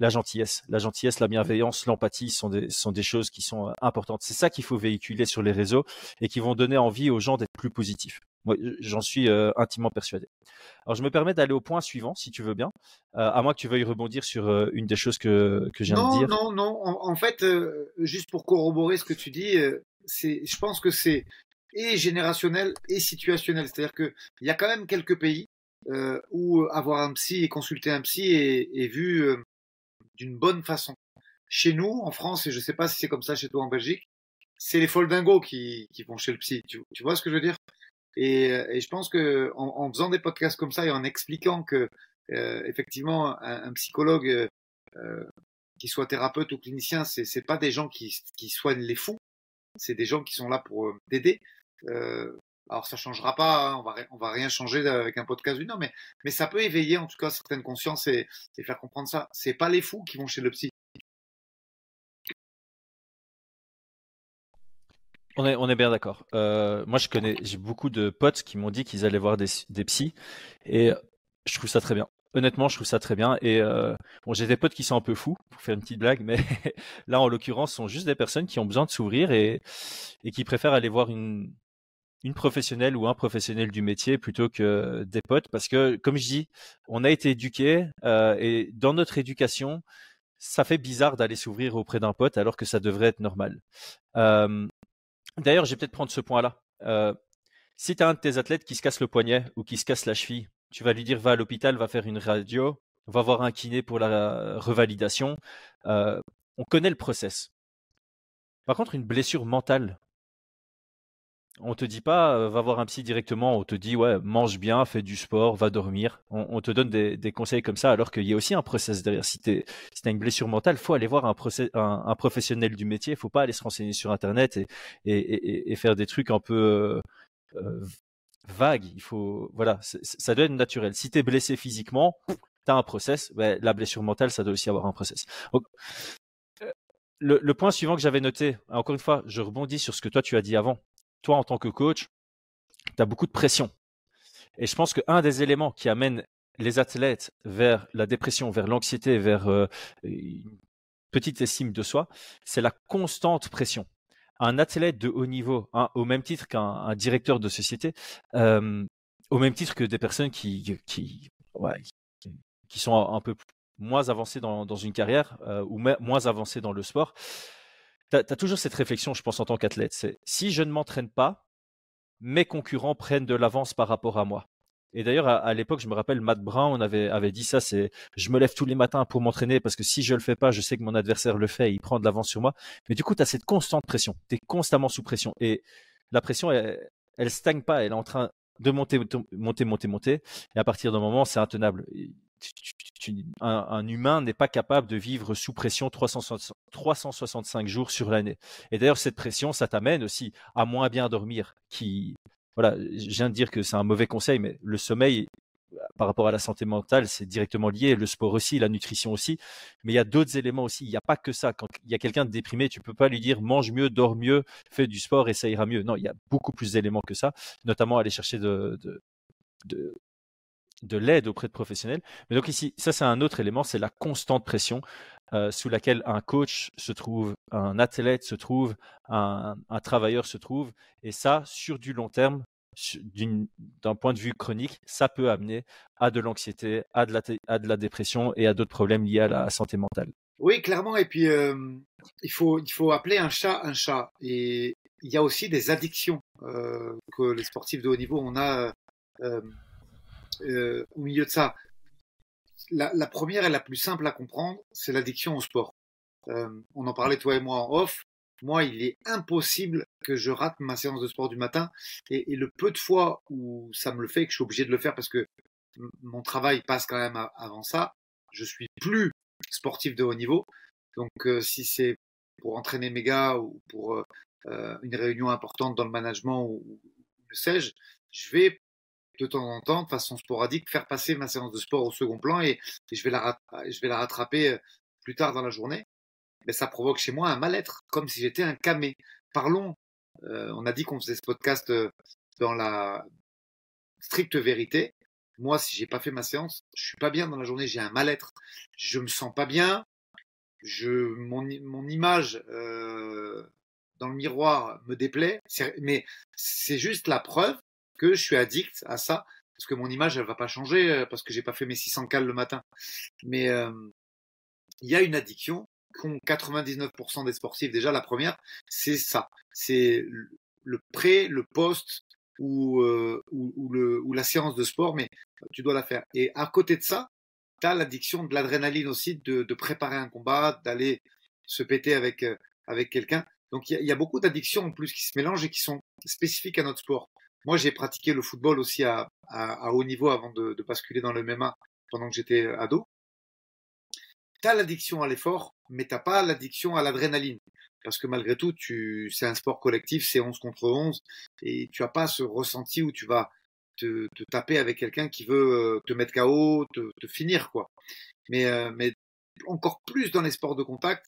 la gentillesse, la gentillesse, la bienveillance, l'empathie sont des, sont des choses qui sont euh, importantes. C'est ça qu'il faut véhiculer sur les réseaux et qui vont donner envie aux gens d'être plus positifs. Moi, j'en suis euh, intimement persuadé. Alors, je me permets d'aller au point suivant, si tu veux bien, euh, à moins que tu veuilles rebondir sur euh, une des choses que, que non, de dire. Non, non, en, en fait, euh, juste pour corroborer ce que tu dis, c'est, je pense que c'est et générationnel et situationnel. C'est-à-dire qu'il y a quand même quelques pays où avoir un psy et consulter un psy est, est vu d'une bonne façon. Chez nous, en France, et je sais pas si c'est comme ça chez toi en Belgique, c'est les foldingos qui, qui vont chez le psy. Tu, vois ce que je veux dire? Et, et, je pense que en, en, faisant des podcasts comme ça et en expliquant que euh, effectivement un, psychologue euh, qui soit thérapeute ou clinicien, c'est c'est pas des gens qui, qui soignent les fous, c'est des gens qui sont là pour euh, t'aider. Alors ça changera pas, hein, on va va rien changer avec un podcast d'une heure, mais ça peut éveiller en tout cas certaines consciences et, faire comprendre ça. C'est pas les fous qui vont chez le psy. On est, bien d'accord. Euh, moi, je connais, j'ai beaucoup de potes qui m'ont dit qu'ils allaient voir des, des psys et je trouve ça très bien. Honnêtement, je trouve ça très bien. Et euh, j'ai des potes qui sont un peu fous, pour faire une petite blague, mais là, en l'occurrence, ce sont juste des personnes qui ont besoin de s'ouvrir et qui préfèrent aller voir une, une professionnelle ou un professionnel du métier plutôt que des potes, parce que, comme je dis, on a été éduqués euh, et dans notre éducation, ça fait bizarre d'aller s'ouvrir auprès d'un pote alors que ça devrait être normal. Euh, D'ailleurs, je vais peut-être prendre ce point-là. Euh, si tu as un de tes athlètes qui se casse le poignet ou qui se casse la cheville, tu vas lui dire va à l'hôpital, va faire une radio, va voir un kiné pour la revalidation. Euh, on connaît le process. Par contre, une blessure mentale, on te dit pas euh, va voir un psy directement, on te dit ouais mange bien, fais du sport, va dormir. On, te donne des, conseils comme ça alors qu'il y a aussi un process derrière. Si tu as une blessure mentale, faut aller voir un, un, professionnel du métier. Faut pas aller se renseigner sur internet et, et, faire des trucs un peu euh, vagues. Il faut voilà, ça doit être naturel. Si tu es blessé physiquement, tu as un process. la blessure mentale, ça doit aussi avoir un process. Euh, le, le, point suivant que j'avais noté, encore une fois, je rebondis sur ce que toi tu as dit avant toi, en tant que coach, tu as beaucoup de pression. Et je pense qu'un des éléments qui amène les athlètes vers la dépression, vers l'anxiété, vers euh, une petite estime de soi, c'est la constante pression. Un athlète de haut niveau, au même titre qu'un directeur de société, au même titre que des personnes qui, sont un peu moins avancées dans, dans une carrière euh, ou moins avancées dans le sport, tu as, toujours cette réflexion, je pense, en tant qu'athlète. C'est si je ne m'entraîne pas, mes concurrents prennent de l'avance par rapport à moi. Et d'ailleurs, à, l'époque, je me rappelle, Matt Brown avait, avait dit ça, c'est je me lève tous les matins pour m'entraîner parce que si je le fais pas, je sais que mon adversaire le fait et il prend de l'avance sur moi. Mais du coup, tu as cette constante pression. Tu es constamment sous pression. Et la pression, elle, elle stagne pas. Elle est en train de monter, monter, monter, monter. Et à partir d'un moment, c'est intenable un, humain n'est pas capable de vivre sous pression 365 jours sur l'année. Et d'ailleurs, cette pression, ça t'amène aussi à moins bien dormir. Qui, voilà, je viens de dire que c'est un mauvais conseil, mais le sommeil, par rapport à la santé mentale, c'est directement lié. Le sport aussi, la nutrition aussi. Mais il y a d'autres éléments aussi. Il n'y a pas que ça. Quand il y a quelqu'un de déprimé, tu peux pas lui dire mange mieux, dors mieux, fais du sport et ça ira mieux. Non, il y a beaucoup plus d'éléments que ça. Notamment aller chercher de, l'aide auprès de professionnels. Mais donc ici, ça c'est un autre élément, c'est la constante pression euh, sous laquelle un coach se trouve, un athlète se trouve, un, travailleur se trouve. Et ça, sur du long terme, d'un point de vue chronique, ça peut amener à de l'anxiété, à, de la, de dépression et à d'autres problèmes liés à la santé mentale. Oui, clairement. Et puis, euh, il, faut, il faut appeler un chat un chat. Et il y a aussi des addictions euh, que les sportifs de haut niveau, on a euh, au milieu de ça. La, première et la plus simple à comprendre, c'est l'addiction au sport. Euh, on en parlait toi et moi en off. Moi, il est impossible que je rate ma séance de sport du matin. Et, le peu de fois où ça me le fait, que je suis obligé de le faire parce que mon travail passe quand même avant ça, je suis plus sportif de haut niveau. Donc, euh, si c'est pour entraîner mes gars ou pour une réunion importante dans le management ou, ou le sais-je, je vais de temps en temps, de façon sporadique, faire passer ma séance de sport au second plan et, je, vais la, rattraper euh, plus tard dans la journée. Mais ça provoque chez moi un mal-être, comme si j'étais un camé. Parlons, euh, on a dit qu'on faisait ce podcast euh, dans la stricte vérité. Moi, si j'ai pas fait ma séance, je suis pas bien dans la journée, j'ai un mal-être. Je me sens pas bien. Je, mon, mon image dans le miroir me déplaît. Mais c'est juste la preuve que je suis addict à ça parce que mon image elle va pas changer euh, parce que j'ai pas fait mes 600 cales le matin. Mais euh, il y a une addiction qu'ont 99% des sportifs. Déjà la première, c'est ça, c'est le pré, le post ou, euh, ou, ou, le, ou la séance de sport, mais tu dois la faire. Et à côté de ça, tu as l'addiction de l'adrénaline aussi, de, préparer un combat, d'aller se péter avec, euh, avec quelqu'un. Donc il y, y, a beaucoup d'addictions en plus qui se mélangent et qui sont spécifiques à notre sport. Moi, j'ai pratiqué le football aussi à, à, à haut niveau avant de, de, basculer dans le MMA pendant que j'étais ado. Tu as l'addiction à l'effort, mais t'as pas l'addiction à l'adrénaline. Parce que malgré tout, tu, c'est un sport collectif, c'est 11 contre 11, et tu as pas ce ressenti où tu vas te, te taper avec quelqu'un qui veut euh, te mettre KO, te, te finir, quoi. Mais, euh, mais encore plus dans les sports de contact,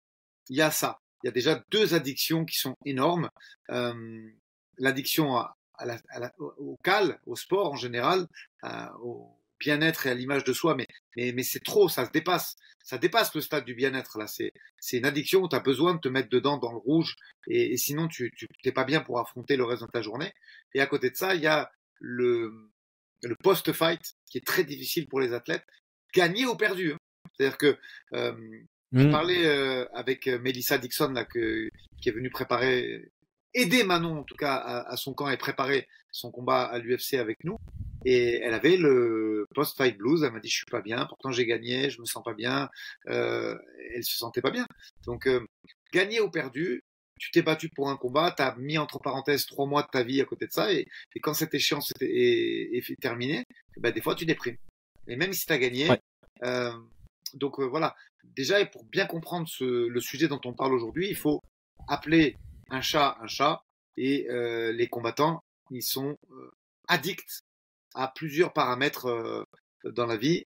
il y a ça. Il y a déjà deux addictions qui sont énormes. Euh, l'addiction à, à la, à la, au cal, au sport en général, euh, au bien-être et à l'image de soi, mais, mais, mais c'est trop, ça se dépasse. Ça dépasse le stade du bien-être, là. C'est, c'est une addiction où tu as besoin de te mettre dedans dans le rouge, et, et sinon tu n'es pas bien pour affronter le reste de ta journée. Et à côté de ça, il y a le, le post-fight qui est très difficile pour les athlètes, gagné ou perdu. Hein. C'est-à-dire que euh, mmh. je parlais euh, avec Melissa Dixon là, que, qui est venue préparer, aider Manon en tout cas à, à son camp et préparer son combat à l'UFC avec nous. Et elle avait le post-fight blues. Elle m'a dit je suis pas bien. Pourtant j'ai gagné, je me sens pas bien. Euh, elle se sentait pas bien. Donc euh, gagné ou perdu, tu t'es battu pour un combat, tu as mis entre parenthèses trois mois de ta vie à côté de ça, et, et quand cette échéance est, est, est terminée, ben, des fois tu déprimes. Et même si tu as gagné, ouais. euh, donc euh, voilà, déjà, et pour bien comprendre ce, le sujet dont on parle aujourd'hui, il faut appeler un chat un chat, et euh, les combattants, ils sont euh, addicts à plusieurs paramètres euh, dans la vie.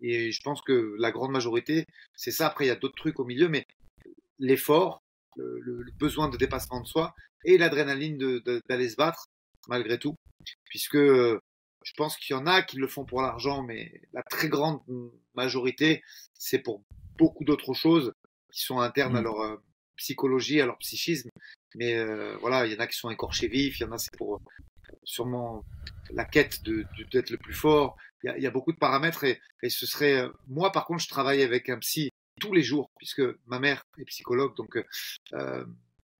Et je pense que la grande majorité, c'est ça. Après, il y a d'autres trucs au milieu, mais l'effort, le, le, besoin de dépassement de soi et l'adrénaline d'aller se battre, malgré tout. Puisque je pense qu'il y en a qui le font pour l'argent, mais la très grande majorité, c'est pour beaucoup d'autres choses qui sont internes mmh. à leur euh, psychologie, à leur psychisme. Mais euh, voilà, il y en a qui sont écorchés vifs, il y en a c'est pour sûrement la quête de d'être le plus fort. Il y, a, beaucoup de paramètres et, et, ce serait moi par contre je travaille avec un psy tous les jours puisque ma mère est psychologue donc euh,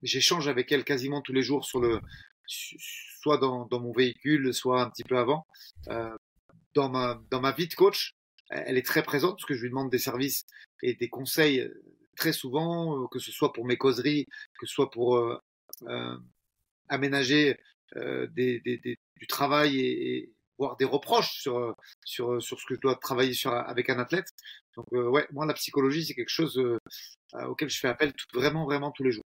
j'échange avec elle quasiment tous les jours sur le soit dans, dans mon véhicule soit un petit peu avant euh, dans ma dans ma vie de coach elle est très présente parce que je lui demande des services et des conseils très souvent que ce soit pour mes causeries que ce soit pour euh, euh aménager euh, du travail et, et, voire des reproches sur, sur, sur ce que je dois travailler sur, avec un athlète. Donc, euh, ouais, moi, la psychologie, c'est quelque chose euh, auquel je fais appel vraiment, vraiment tous les jours.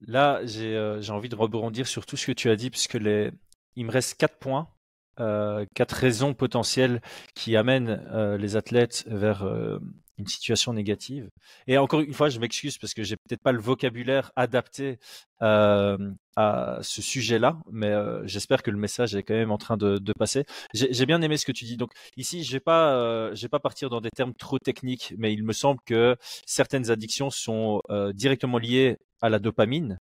Là, j'ai euh, envie de rebondir sur tout ce que tu as dit, puisque les... il me reste quatre points, quatre raisons potentielles qui amènent les athlètes vers une situation négative. Et encore une fois, je m'excuse parce que j'ai peut-être pas le vocabulaire adapté euh, à ce sujet-là, mais euh, j'espère que le message est quand même en train de, de passer. J'ai bien aimé ce que tu dis. Donc ici, je vais pas, euh, je vais pas partir dans des termes trop techniques, mais il me semble que certaines addictions sont directement liées à la dopamine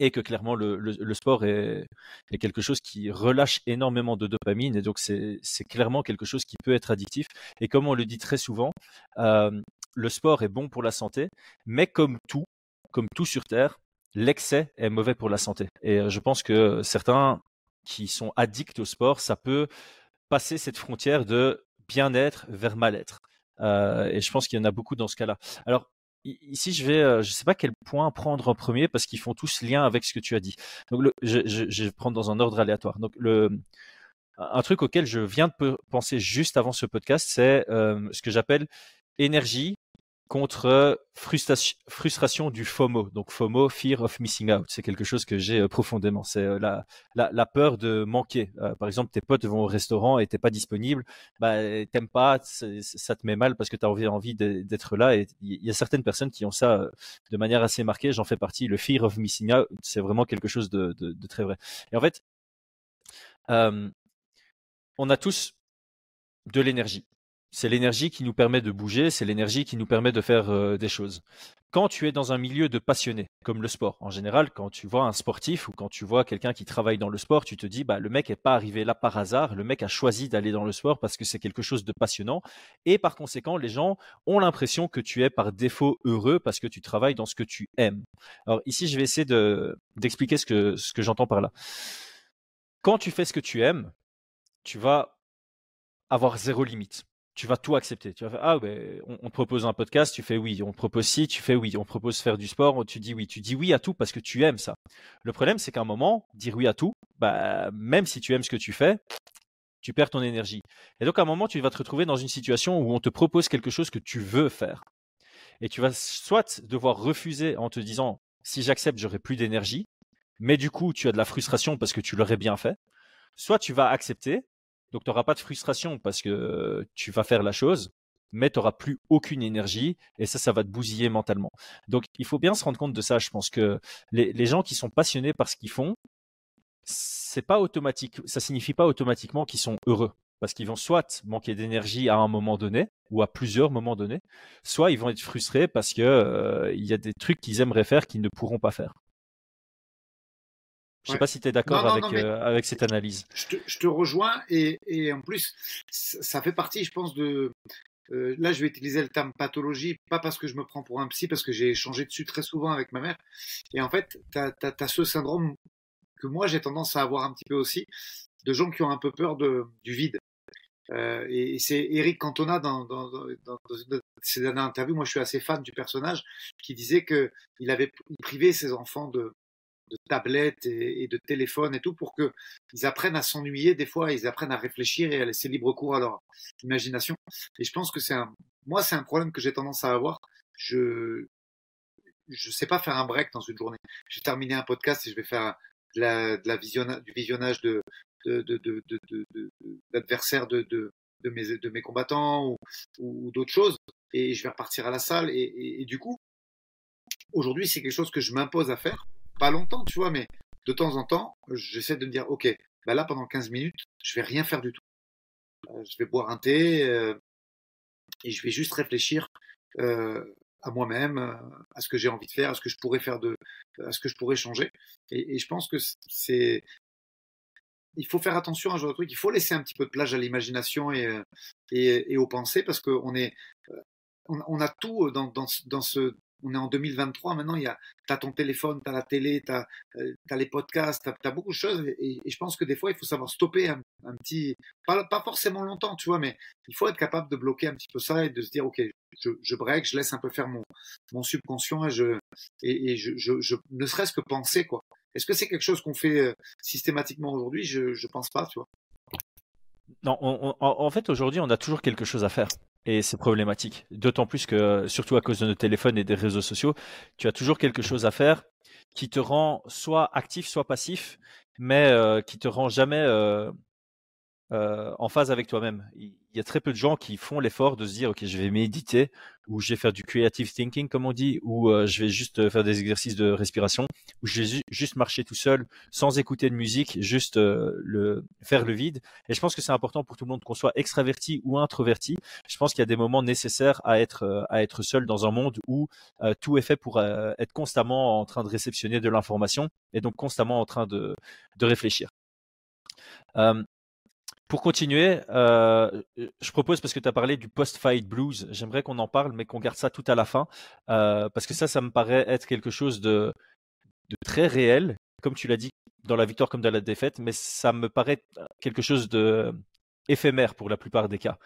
et que clairement le, sport est, est, quelque chose qui relâche énormément de dopamine et donc c'est clairement quelque chose qui peut être addictif. Et comme on le dit très souvent euh, le sport est bon pour la santé mais comme tout comme tout sur terre l'excès est mauvais pour la santé. Et euh, je pense que certains qui sont addicts au sport ça peut passer cette frontière de bien-être vers mal-être. Euh, et je pense qu'il y en a beaucoup dans ce cas-là. Alors Ici, je vais, euh, je sais pas quel point prendre en premier parce qu'ils font tous lien avec ce que tu as dit. Donc, je, je, je, vais prendre dans un ordre aléatoire. Donc, le, un truc auquel je viens de penser juste avant ce podcast, c'est euh, ce que j'appelle énergie contre frustration, frustration du FOMO. Donc FOMO, Fear of Missing Out, c'est quelque chose que j'ai euh, profondément. C'est euh, la, la, peur de manquer. Euh, par exemple, tes potes vont au restaurant et t'es pas disponible, bah t'aimes pas, ça te met mal parce que tu as envie, envie d'être là. Et il y a certaines personnes qui ont ça de manière assez marquée. J'en fais partie. Le Fear of Missing Out, c'est vraiment quelque chose de, de, très vrai. Et en fait, euh, on a tous de l'énergie. C'est l'énergie qui nous permet de bouger, c'est l'énergie qui nous permet de faire euh, des choses. Quand tu es dans un milieu de passionnés, comme le sport, en général, quand tu vois un sportif ou quand tu vois quelqu'un qui travaille dans le sport, tu te dis, bah, le mec n'est pas arrivé là par hasard, le mec a choisi d'aller dans le sport parce que c'est quelque chose de passionnant. Et par conséquent, les gens ont l'impression que tu es par défaut heureux parce que tu travailles dans ce que tu aimes. Alors ici, je vais essayer d'expliquer ce que, ce que j'entends par là. Quand tu fais ce que tu aimes, tu vas avoir zéro limite. Tu vas tout accepter. Tu vas faire, ah, ben, on, te propose un podcast, tu fais oui. On te propose si, tu fais oui. On te propose faire du sport, tu dis oui. Tu dis oui à tout parce que tu aimes ça. Le problème, c'est qu'à un moment, dire oui à tout, bah, même si tu aimes ce que tu fais, tu perds ton énergie. Et donc, à un moment, tu vas te retrouver dans une situation où on te propose quelque chose que tu veux faire. Et tu vas soit devoir refuser en te disant, si j'accepte, j'aurai plus d'énergie. Mais du coup, tu as de la frustration parce que tu l'aurais bien fait. Soit tu vas accepter donc, tu n'auras pas de frustration parce que tu vas faire la chose, mais tu n'auras plus aucune énergie et ça, ça va te bousiller mentalement. Donc, il faut bien se rendre compte de ça. Je pense que les, gens qui sont passionnés par ce qu'ils font, c'est pas automatique. Ça signifie pas automatiquement qu'ils sont heureux parce qu'ils vont soit manquer d'énergie à un moment donné ou à plusieurs moments donnés, soit ils vont être frustrés parce que il y a des trucs qu'ils aimeraient faire qu'ils ne pourront pas faire. Je ne sais pas si tu es d'accord avec, euh, avec cette analyse. Je te, je te rejoins et, et, en plus, ça fait partie, je pense, de. Euh, là, je vais utiliser le terme pathologie, pas parce que je me prends pour un psy, parce que j'ai échangé dessus très souvent avec ma mère. Et en fait, tu as, as, ce syndrome que moi, j'ai tendance à avoir un petit peu aussi, de gens qui ont un peu peur de, du vide. Euh, et, c'est Eric Cantona dans, dans, dans, dans, dernières interviews, moi je suis assez fan du personnage, qui disait que il avait privé ses enfants de, de tablettes et, de téléphones et tout pour qu'ils apprennent à s'ennuyer des fois, ils apprennent à réfléchir et à laisser libre cours à leur imagination. Et je pense que c'est un, moi, c'est un problème que j'ai tendance à avoir. Je, je sais pas faire un break dans une journée. J'ai terminé un podcast et je vais faire la, du visionnage de, d'adversaires de, de, mes, combattants ou, d'autres choses et je vais repartir à la salle et du coup aujourd'hui c'est quelque chose que je m'impose à faire pas longtemps, tu vois, mais de temps en temps, j'essaie de me dire, ok, bah là, pendant 15 minutes, je vais rien faire du tout. Euh, je vais boire un thé euh, et je vais juste réfléchir euh, à moi-même, à ce que j'ai envie de faire, à ce que je pourrais faire de, à ce que je pourrais changer. Et, je pense que c'est, il faut faire attention à ce genre de truc. Il faut laisser un petit peu de plage à l'imagination et, et, aux pensées parce qu'on est, on, a tout dans, dans, dans ce, on est en 2023 maintenant, a, as ton téléphone, tu as la télé, tu as, euh, les podcasts, tu as, beaucoup de choses. Et, je pense que des fois, il faut savoir stopper un, petit, pas, forcément longtemps, tu vois, mais il faut être capable de bloquer un petit peu ça et de se dire, OK, je, break, je laisse un peu faire mon, mon subconscient et je, et, je, ne serait-ce que penser, quoi. Est-ce que c'est quelque chose qu'on fait euh, systématiquement aujourd'hui? Je ne pense pas, tu vois. Non, en fait, aujourd'hui, on a toujours quelque chose à faire. Et c'est problématique. D'autant plus que, surtout à cause de nos téléphones et des réseaux sociaux, tu as toujours quelque chose à faire qui te rend soit actif, soit passif, mais euh, qui te rend jamais euh, euh, en phase avec toi-même. Il y a très peu de gens qui font l'effort de se dire, OK, je vais méditer, ou je vais faire du creative thinking, comme on dit, ou euh, je vais juste euh, faire des exercices de respiration, ou je vais juste marcher tout seul, sans écouter de musique, juste le, faire le vide. Et je pense que c'est important pour tout le monde, qu'on soit extraverti ou introverti. Je pense qu'il y a des moments nécessaires à être, à être seul dans un monde où tout est fait pour être constamment en train de réceptionner de l'information et donc constamment en train de, de réfléchir. Pour continuer, euh, je propose, parce que tu as parlé du post-fight blues, j'aimerais qu'on en parle, mais qu'on garde ça tout à la fin, euh, parce que ça, ça me paraît être quelque chose de, très réel, comme tu l'as dit, dans la victoire comme dans la défaite, mais ça me paraît quelque chose de éphémère pour la plupart des cas.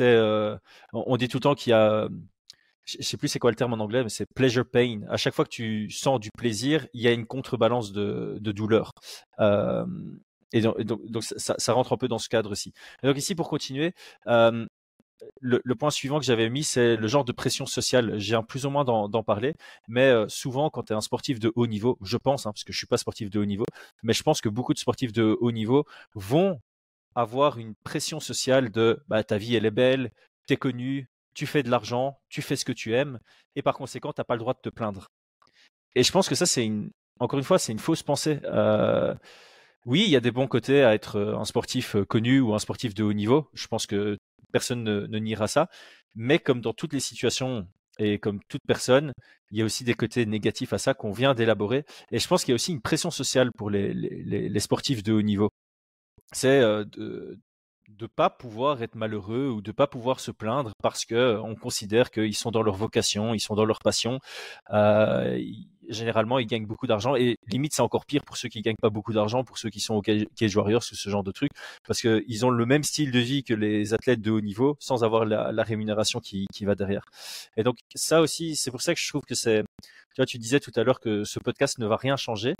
Euh, on dit tout le temps qu'il y a, je sais plus c'est quoi le terme en anglais, mais c'est pleasure pain. À chaque fois que tu sens du plaisir, il y a une contrebalance de douleur. Et donc, ça, rentre un peu dans ce cadre aussi. donc ici, pour continuer, le, point suivant que j'avais mis, c'est le genre de pression sociale. J'ai un plus ou moins d'en parler, mais souvent, quand tu es un sportif de haut niveau, je pense, hein, parce que je suis pas sportif de haut niveau, mais je pense que beaucoup de sportifs de haut niveau vont avoir une pression sociale de bah, ta vie, elle est belle, tu es connu, tu fais de l'argent, tu fais ce que tu aimes, et par conséquent, tu n'as pas le droit de te plaindre. Et je pense que ça, c'est une, encore une fois, c'est une fausse pensée. Oui, il y a des bons côtés à être euh, un sportif euh, connu ou un sportif de haut niveau. Je pense que personne ne, ne niera ça. Mais comme dans toutes les situations et comme toute personne, il y a aussi des côtés négatifs à ça qu'on vient d'élaborer. Et je pense qu'il y a aussi une pression sociale pour les, sportifs de haut niveau. C'est euh, de ne pas pouvoir être malheureux ou de pas pouvoir se plaindre parce que on considère qu'ils sont dans leur vocation, ils sont dans leur passion. Généralement, ils gagnent beaucoup d'argent. Et limite, c'est encore pire pour ceux qui gagnent pas beaucoup d'argent, pour ceux qui sont au Cage Warriors ou ce genre de truc, parce qu'ils ont le même style de vie que les athlètes de haut niveau, sans avoir la, rémunération qui, qui, va derrière. Et donc, ça aussi, c'est pour ça que je trouve que c'est. Tu vois, tu disais tout à l'heure que ce podcast ne va rien changer,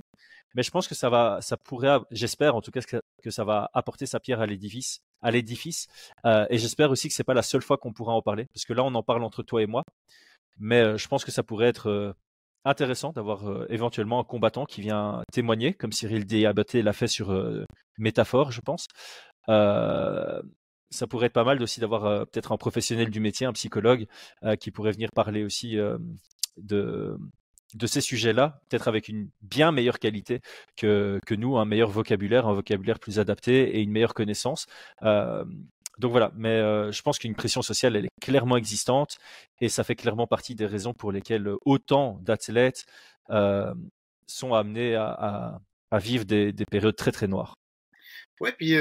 mais je pense que ça va, ça pourrait, j'espère en tout cas que, ça va apporter sa pierre à l'édifice, à l'édifice. Euh, et j'espère aussi que c'est pas la seule fois qu'on pourra en parler, parce que là, on en parle entre toi et moi. Mais euh, je pense que ça pourrait être euh, intéressant d'avoir euh, éventuellement un combattant qui vient témoigner, comme Cyril Diabaté l'a fait sur Métaphore, je pense. ça pourrait être pas mal aussi d'avoir peut-être un professionnel du métier, un psychologue, qui pourrait venir parler aussi de, de ces sujets-là, peut-être avec une bien meilleure qualité que, que nous, un meilleur vocabulaire, un vocabulaire plus adapté et une meilleure connaissance. Euh, donc voilà, mais euh, je pense qu'une pression sociale, elle est clairement existante et ça fait clairement partie des raisons pour lesquelles autant d'athlètes euh, sont amenés à, vivre des, des, périodes très très noires. Ouais, puis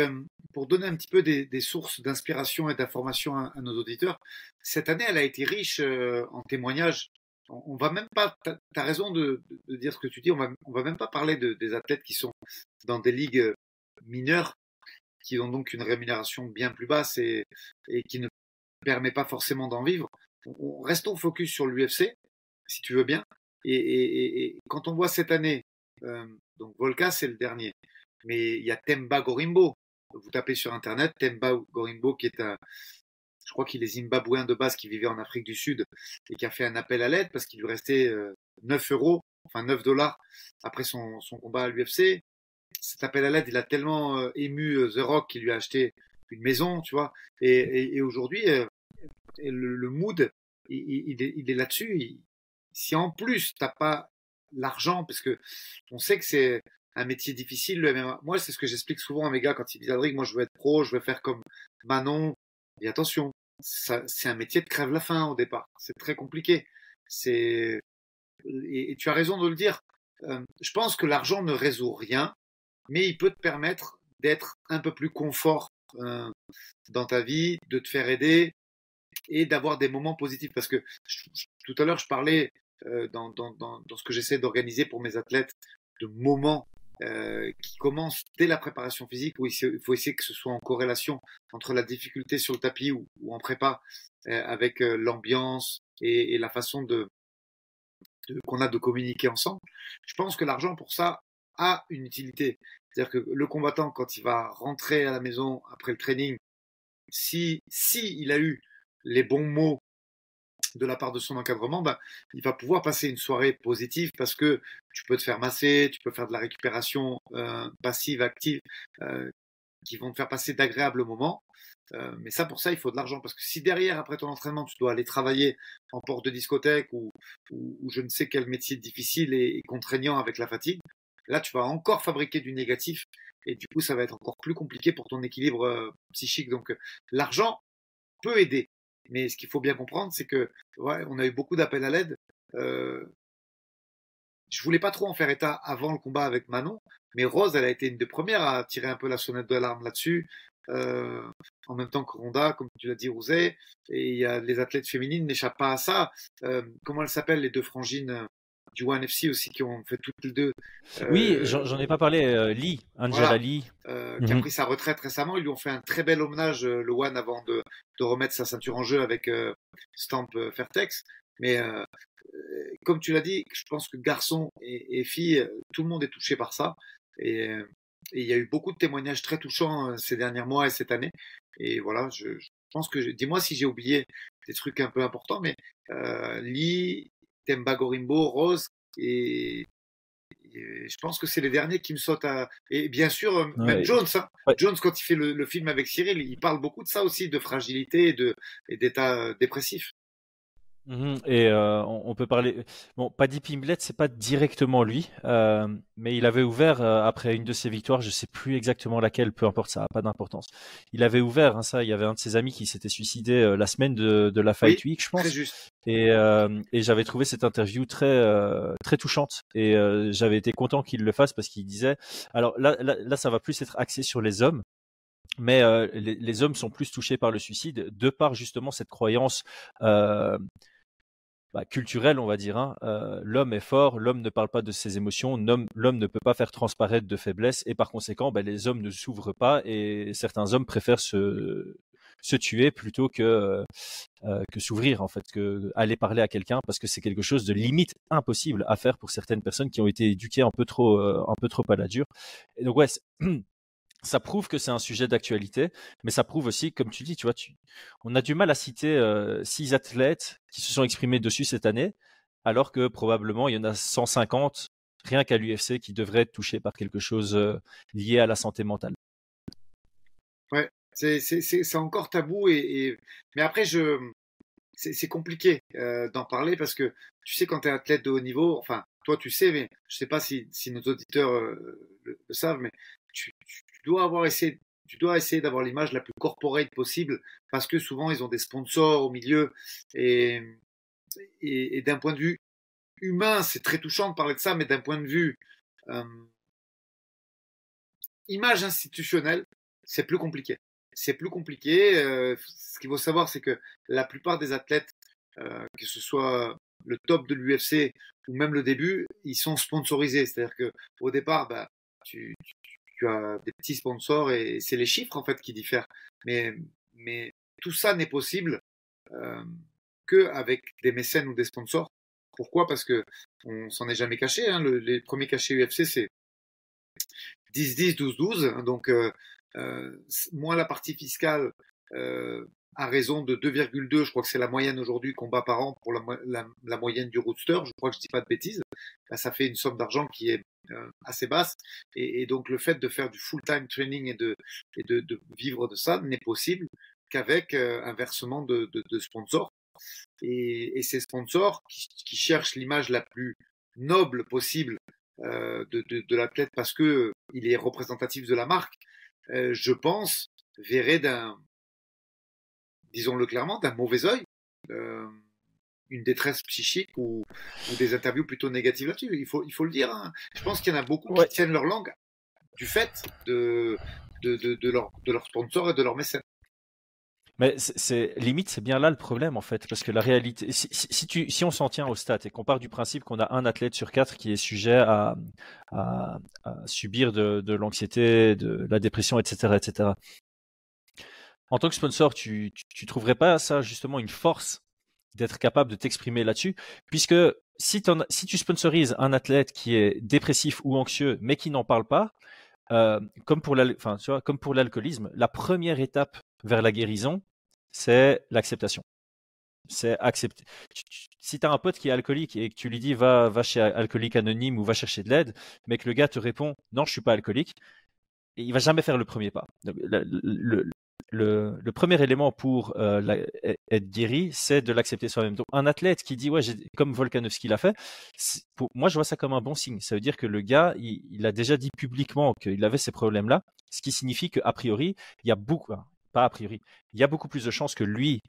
pour donner un petit peu des, sources d'inspiration et d'information à, nos auditeurs, cette année, elle a été riche en témoignages on va même pas, tu as raison de, dire ce que tu dis, on va, va même pas parler de, des athlètes qui sont dans des ligues euh, mineures, qui ont donc une rémunération bien plus basse et, et qui ne permet pas forcément d'en vivre. On, restons focus sur l'UFC, si tu veux bien. Et, et, quand on voit cette année, euh, donc Volka c'est le dernier, mais il y a Temba Gorimbo. Vous tapez sur internet Temba Gorimbo qui est un, je crois qu'il est zimbabwéen de base qui vivait en Afrique du Sud et qui a fait un appel à l'aide parce qu'il lui restait 9 euh, euros, enfin 9 dollars après son, son combat à l'UFC. Cet appel à l'aide, il a tellement euh, ému euh, The Rock qu'il lui a acheté une maison, tu vois. Et, et, aujourd'hui, le, mood, il, il est, là-dessus. Si en plus t'as pas l'argent, parce que on sait que c'est un métier difficile, le. Moi, c'est ce que j'explique souvent à mes gars quand ils disent Adric, moi je veux être pro, je veux faire comme Manon. Et attention, c'est un métier de crève la faim au départ. C'est très compliqué. Et, tu as raison de le dire. Euh, je pense que l'argent ne résout rien, mais il peut te permettre d'être un peu plus confort euh, dans ta vie, de te faire aider et d'avoir des moments positifs. Parce que tout à l'heure, je parlais euh, dans, dans, dans, dans, ce que j'essaie d'organiser pour mes athlètes de moments euh, qui commence dès la préparation physique, où il faut essayer que ce soit en corrélation entre la difficulté sur le tapis ou, en prépa, euh, avec euh, l'ambiance et, la façon de, qu'on a de communiquer ensemble. Je pense que l'argent pour ça a une utilité. C'est-à-dire que le combattant, quand il va rentrer à la maison après le training, si, si il a eu les bons mots de la part de son encadrement, ben, il va pouvoir passer une soirée positive parce que tu peux te faire masser, tu peux faire de la récupération euh, passive, active, euh, qui vont te faire passer d'agréables moments. Euh, mais ça, pour ça, il faut de l'argent. Parce que si derrière, après ton entraînement, tu dois aller travailler en porte de discothèque ou, ou, je ne sais quel métier difficile et, et, contraignant avec la fatigue, là, tu vas encore fabriquer du négatif. Et du coup, ça va être encore plus compliqué pour ton équilibre psychique. Donc, l'argent peut aider. Mais ce qu'il faut bien comprendre, c'est que ouais, on a eu beaucoup d'appels à l'aide. Euh, je voulais pas trop en faire état avant le combat avec Manon, mais Rose, elle a été une des premières à tirer un peu la sonnette de l'alarme là-dessus. Euh, en même temps que Ronda, comme tu l'as dit, Rousset, et il y a les athlètes féminines n'échappent pas à ça. Euh, comment elles s'appellent les deux frangines du One FC aussi qui ont fait toutes les deux. oui, euh, j'en ai pas parlé. Euh, Lee, Angela Lee, euh, qui a mhm. pris sa retraite récemment. Ils lui ont fait un très bel hommage le One avant de, de remettre sa ceinture en jeu avec Stamp Fairtex. Mais comme tu l'as dit, je pense que garçons et, et, filles, tout le monde est touché par ça. Et, il y a eu beaucoup de témoignages très touchants ces derniers mois et cette année. Et voilà, je, je pense que dis-moi si j'ai oublié des trucs un peu importants, mais euh, Lee, Temba Gorimbo, Rose, et, je pense que c'est les derniers qui me sautent à. Et bien sûr, euh, même Jones. Hein. Jones, quand il fait le, film avec Cyril, il parle beaucoup de ça aussi, de fragilité et d'état euh, dépressif. Mmh et euh, on, peut parler. Bon, Paddy Pimblet, c'est pas directement lui, euh, mais il avait ouvert euh, après une de ses victoires, je sais plus exactement laquelle, peu importe, ça n'a pas d'importance. Il avait ouvert, hein, ça. Il y avait un de ses amis qui s'était suicidé la semaine de, de la Fight Week, je pense. Très juste. Et, et j'avais trouvé cette interview très très touchante et j'avais été content qu'il le fasse parce qu'il disait. Alors là, là, là, ça va plus être axé sur les hommes mais euh, les, les, hommes sont plus touchés par le suicide de par justement cette croyance euh, bah, culturel, on va dire. Hein. Euh, l'homme est fort, l'homme ne parle pas de ses émotions, l'homme, ne peut pas faire transparaître de faiblesse, et par conséquent, bah, les hommes ne s'ouvrent pas, et certains hommes préfèrent se, se tuer plutôt que, euh, euh, que s'ouvrir, en fait, que aller parler à quelqu'un, parce que c'est quelque chose de limite impossible à faire pour certaines personnes qui ont été éduquées un peu trop, un peu trop à la dure. Et donc, ouais, ça prouve que c'est un sujet d'actualité, mais ça prouve aussi, comme tu dis, tu vois, tu, on a du mal à citer euh, six athlètes qui se sont exprimés dessus cette année, alors que probablement il y en a 150 rien qu'à l'UFC qui devraient être touchés par quelque chose euh, lié à la santé mentale. Ouais, c'est encore tabou et, mais après je c'est compliqué euh, d'en parler parce que tu sais quand tu es athlète de haut niveau, enfin toi tu sais, mais je sais pas si, si nos auditeurs le, savent, mais tu, dois avoir essayé tu dois essayer d'avoir l'image la plus corporate possible parce que souvent ils ont des sponsors au milieu et, et, d'un point de vue humain, c'est très touchant de parler de ça, mais d'un point de vue euh, image institutionnelle, c'est plus compliqué. C'est plus compliqué. Euh, ce qu'il faut savoir, c'est que la plupart des athlètes, euh, que ce soit le top de l'UFC ou même le début, ils sont sponsorisés. C'est-à-dire que au départ, bah, tu, tu as des petits sponsors et c'est les chiffres en fait qui diffèrent. Mais, mais tout ça n'est possible euh, que avec des mécènes ou des sponsors. Pourquoi? Parce que on s'en est jamais caché. Hein. les premiers cachets UFC c'est 10-10, 12-12. Donc euh, euh, moins la partie fiscale euh, à raison de 2,2, je crois que c'est la moyenne aujourd'hui qu'on bat par an pour la, moyenne du roadster, je crois que je dis pas de bêtises, ça fait une somme d'argent qui est euh, assez basse. Et, et, donc le fait de faire du full-time training et, de, et de, de, vivre de ça n'est possible qu'avec euh, un versement de, de, de sponsors. Et, et, ces sponsors qui, qui cherchent l'image la plus noble possible euh, de, de, de l'athlète parce que il est représentatif de la marque, euh, je pense, verraient d'un disons-le clairement, d'un mauvais oeil, euh, une détresse psychique ou, des interviews plutôt négatives là-dessus. Il faut, il faut le dire. Hein. Je pense qu'il y en a beaucoup qui tiennent leur langue du fait de, de, de, de, leur, de leur sponsor et de leur mécène. Mais c'est limite, c'est bien là le problème en fait, parce que la réalité, si, si, tu, si on s'en tient au stats et qu'on part du principe qu'on a un athlète sur quatre qui est sujet à, à, subir de, de l'anxiété, de la dépression, etc., etc en tant que sponsor, tu, tu, trouverais pas ça justement une force d'être capable de t'exprimer là-dessus, puisque si, si, tu sponsorises un athlète qui est dépressif ou anxieux, mais qui n'en parle pas, euh, comme pour l'alcoolisme, la première étape vers la guérison, c'est l'acceptation. C'est accepter. Si tu as un pote qui est alcoolique et que tu lui dis va, va chez Alcoolique Anonyme ou va chercher de l'aide, mais que le gars te répond non, je suis pas alcoolique, il va jamais faire le premier pas. le, le, le, premier élément pour euh, être guéri, c'est de l'accepter soi-même. Donc, un athlète qui dit, ouais, comme Volkanovski l'a fait, moi, je vois ça comme un bon signe. Ça veut dire que le gars, il, a déjà dit publiquement qu'il avait ces problèmes-là, ce qui signifie qu'a priori, il y a beaucoup, pas a priori, il y a beaucoup plus de chances que lui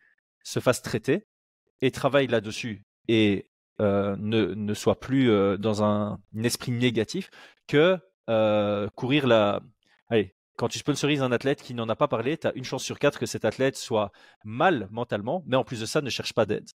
se fasse traiter et travaille là-dessus et euh, ne, soit plus euh, dans un, un, esprit négatif que courir la, allez, quand tu sponsorises un athlète qui n'en a pas parlé, tu as une chance sur quatre que cet athlète soit mal mentalement, mais en plus de ça, ne cherche pas d'aide.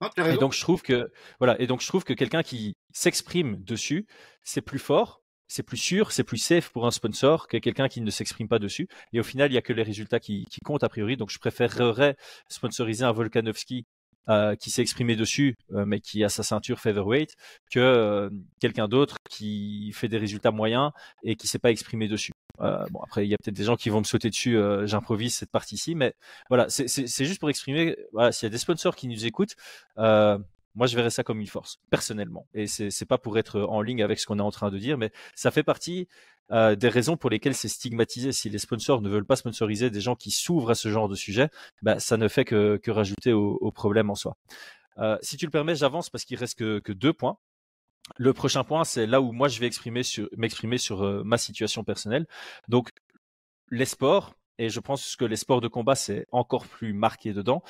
Ah, et donc je trouve que voilà, et donc je trouve que quelqu'un qui s'exprime dessus, c'est plus fort, c'est plus sûr, c'est plus safe pour un sponsor que quelqu'un qui ne s'exprime pas dessus. Et au final, il y a que les résultats qui, qui comptent a priori. Donc je préférerais sponsoriser un Volkanovski euh, qui s'est exprimé dessus, euh, mais qui a sa ceinture featherweight, que euh, quelqu'un d'autre qui fait des résultats moyens et qui s'est pas exprimé dessus. Bon, après, il y a peut-être des gens qui vont me sauter dessus. J'improvise cette partie-ci, mais voilà, c'est juste pour exprimer. Voilà, s'il y a des sponsors qui nous écoutent. Moi, je verrais ça comme une force, personnellement. Et c'est pas pour être en ligne avec ce qu'on est en train de dire, mais ça fait partie euh, des raisons pour lesquelles c'est stigmatisé. Si les sponsors ne veulent pas sponsoriser des gens qui s'ouvrent à ce genre de sujet, bah, ça ne fait que, que rajouter au, au, problème en soi. Euh, si tu le permets, j'avance parce qu'il reste que, que, deux points. Le prochain point, c'est là où moi je vais m'exprimer sur euh, ma situation personnelle. Donc, les sports, et je pense que les sports de combat, c'est encore plus marqué dedans.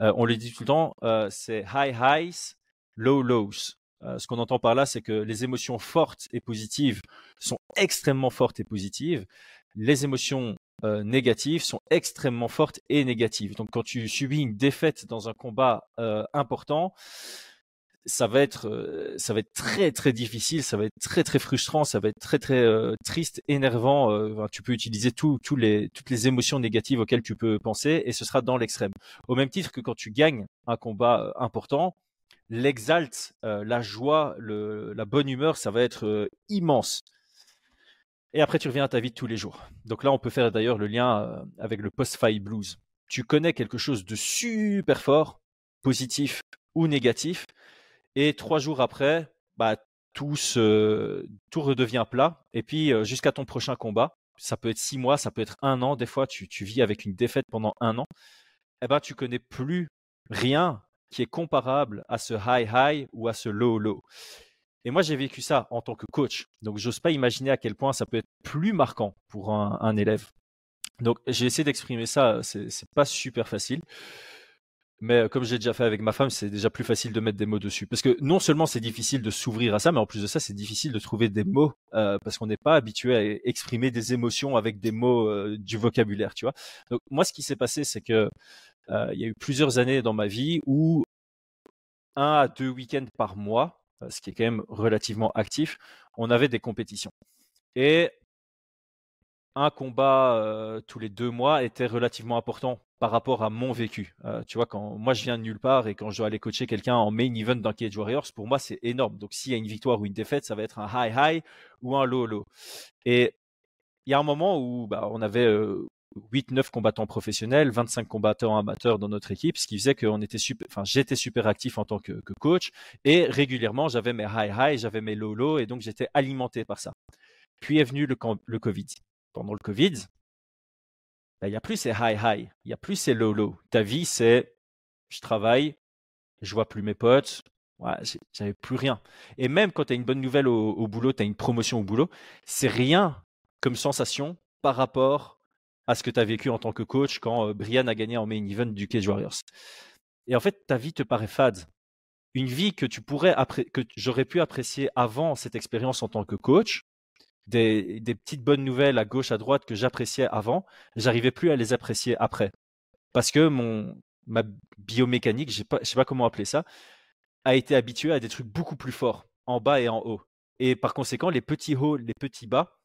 Euh, on le dit tout le temps, euh, c'est high highs, low lows. Ce qu'on entend par là, c'est que les émotions fortes et positives sont extrêmement fortes et positives. Les émotions négatives sont extrêmement fortes et négatives. Donc quand tu subis une défaite dans un combat important, ça va être euh, ça va être très très difficile, ça va être très très frustrant, ça va être très très triste, énervant. tu peux utiliser tous les toutes les émotions négatives auxquelles tu peux penser et ce sera dans l'extrême. Au même titre que quand tu gagnes un combat important, l'exalte, la joie, la bonne humeur, ça va être immense. Et après, tu reviens à ta vie de tous les jours. Donc là, on peut faire d'ailleurs le lien euh, avec le post-fight blues. Tu connais quelque chose de super fort, positif ou négatif, et trois jours après, bah, tout, tout redevient plat. Et puis, jusqu'à ton prochain combat, ça peut être six mois, ça peut être un an. Des fois, tu, tu vis avec une défaite pendant un an. Eh ben, tu connais plus rien qui est comparable à ce high high ou à ce low low. Et moi, j'ai vécu ça en tant que coach. Donc, j'ose pas imaginer à quel point ça peut être plus marquant pour un, élève. Donc, j'ai essayé d'exprimer ça. C'est, c'est pas super facile. Mais euh, comme j'ai déjà fait avec ma femme, c'est déjà plus facile de mettre des mots dessus. Parce que non seulement c'est difficile de s'ouvrir à ça, mais en plus de ça, c'est difficile de trouver des mots euh, parce qu'on n'est pas habitué à exprimer des émotions avec des mots euh, du vocabulaire, tu vois. Moi, ce qui s'est passé, c'est que il y a eu plusieurs années dans ma vie où un à deux week-ends par mois, ce qui est quand même relativement actif, on avait des compétitions. Et un combat tous les deux mois était relativement important par rapport à mon vécu. Euh, tu vois, quand moi je viens de nulle part et quand je dois aller coacher quelqu'un en main event dans Cage Warriors, pour moi c'est énorme. Donc s'il y a une victoire ou une défaite, ça va être un high high ou un low low. Et il y a un moment où bah, on avait 8-9 combattants professionnels, 25 combattants amateurs dans notre équipe, ce qui faisait enfin, j'étais super actif en tant que, coach et régulièrement j'avais mes high high, j'avais mes low low et donc j'étais alimenté par ça. Puis est venu le, le Covid. Pendant le Covid, il n'y a plus ces high high, il n'y a plus ces low low. Ta vie, c'est je travaille, je vois plus mes potes, ouais, j'avais plus rien. Et même quand tu as une bonne nouvelle au, au boulot, tu as une promotion au boulot, c'est rien comme sensation par rapport à ce que tu as vécu en tant que coach quand euh, Brian a gagné en main event du Cage Warriors. Et en fait, ta vie te paraît fade. Une vie que tu pourrais que j'aurais pu apprécier avant cette expérience en tant que coach, des, petites bonnes nouvelles à gauche, à droite que j'appréciais avant, j'arrivais plus à les apprécier après. Parce que mon, ma biomécanique, je ne sais pas comment appeler ça, a été habituée à des trucs beaucoup plus forts, en bas et en haut. Et par conséquent, les petits hauts, les petits bas,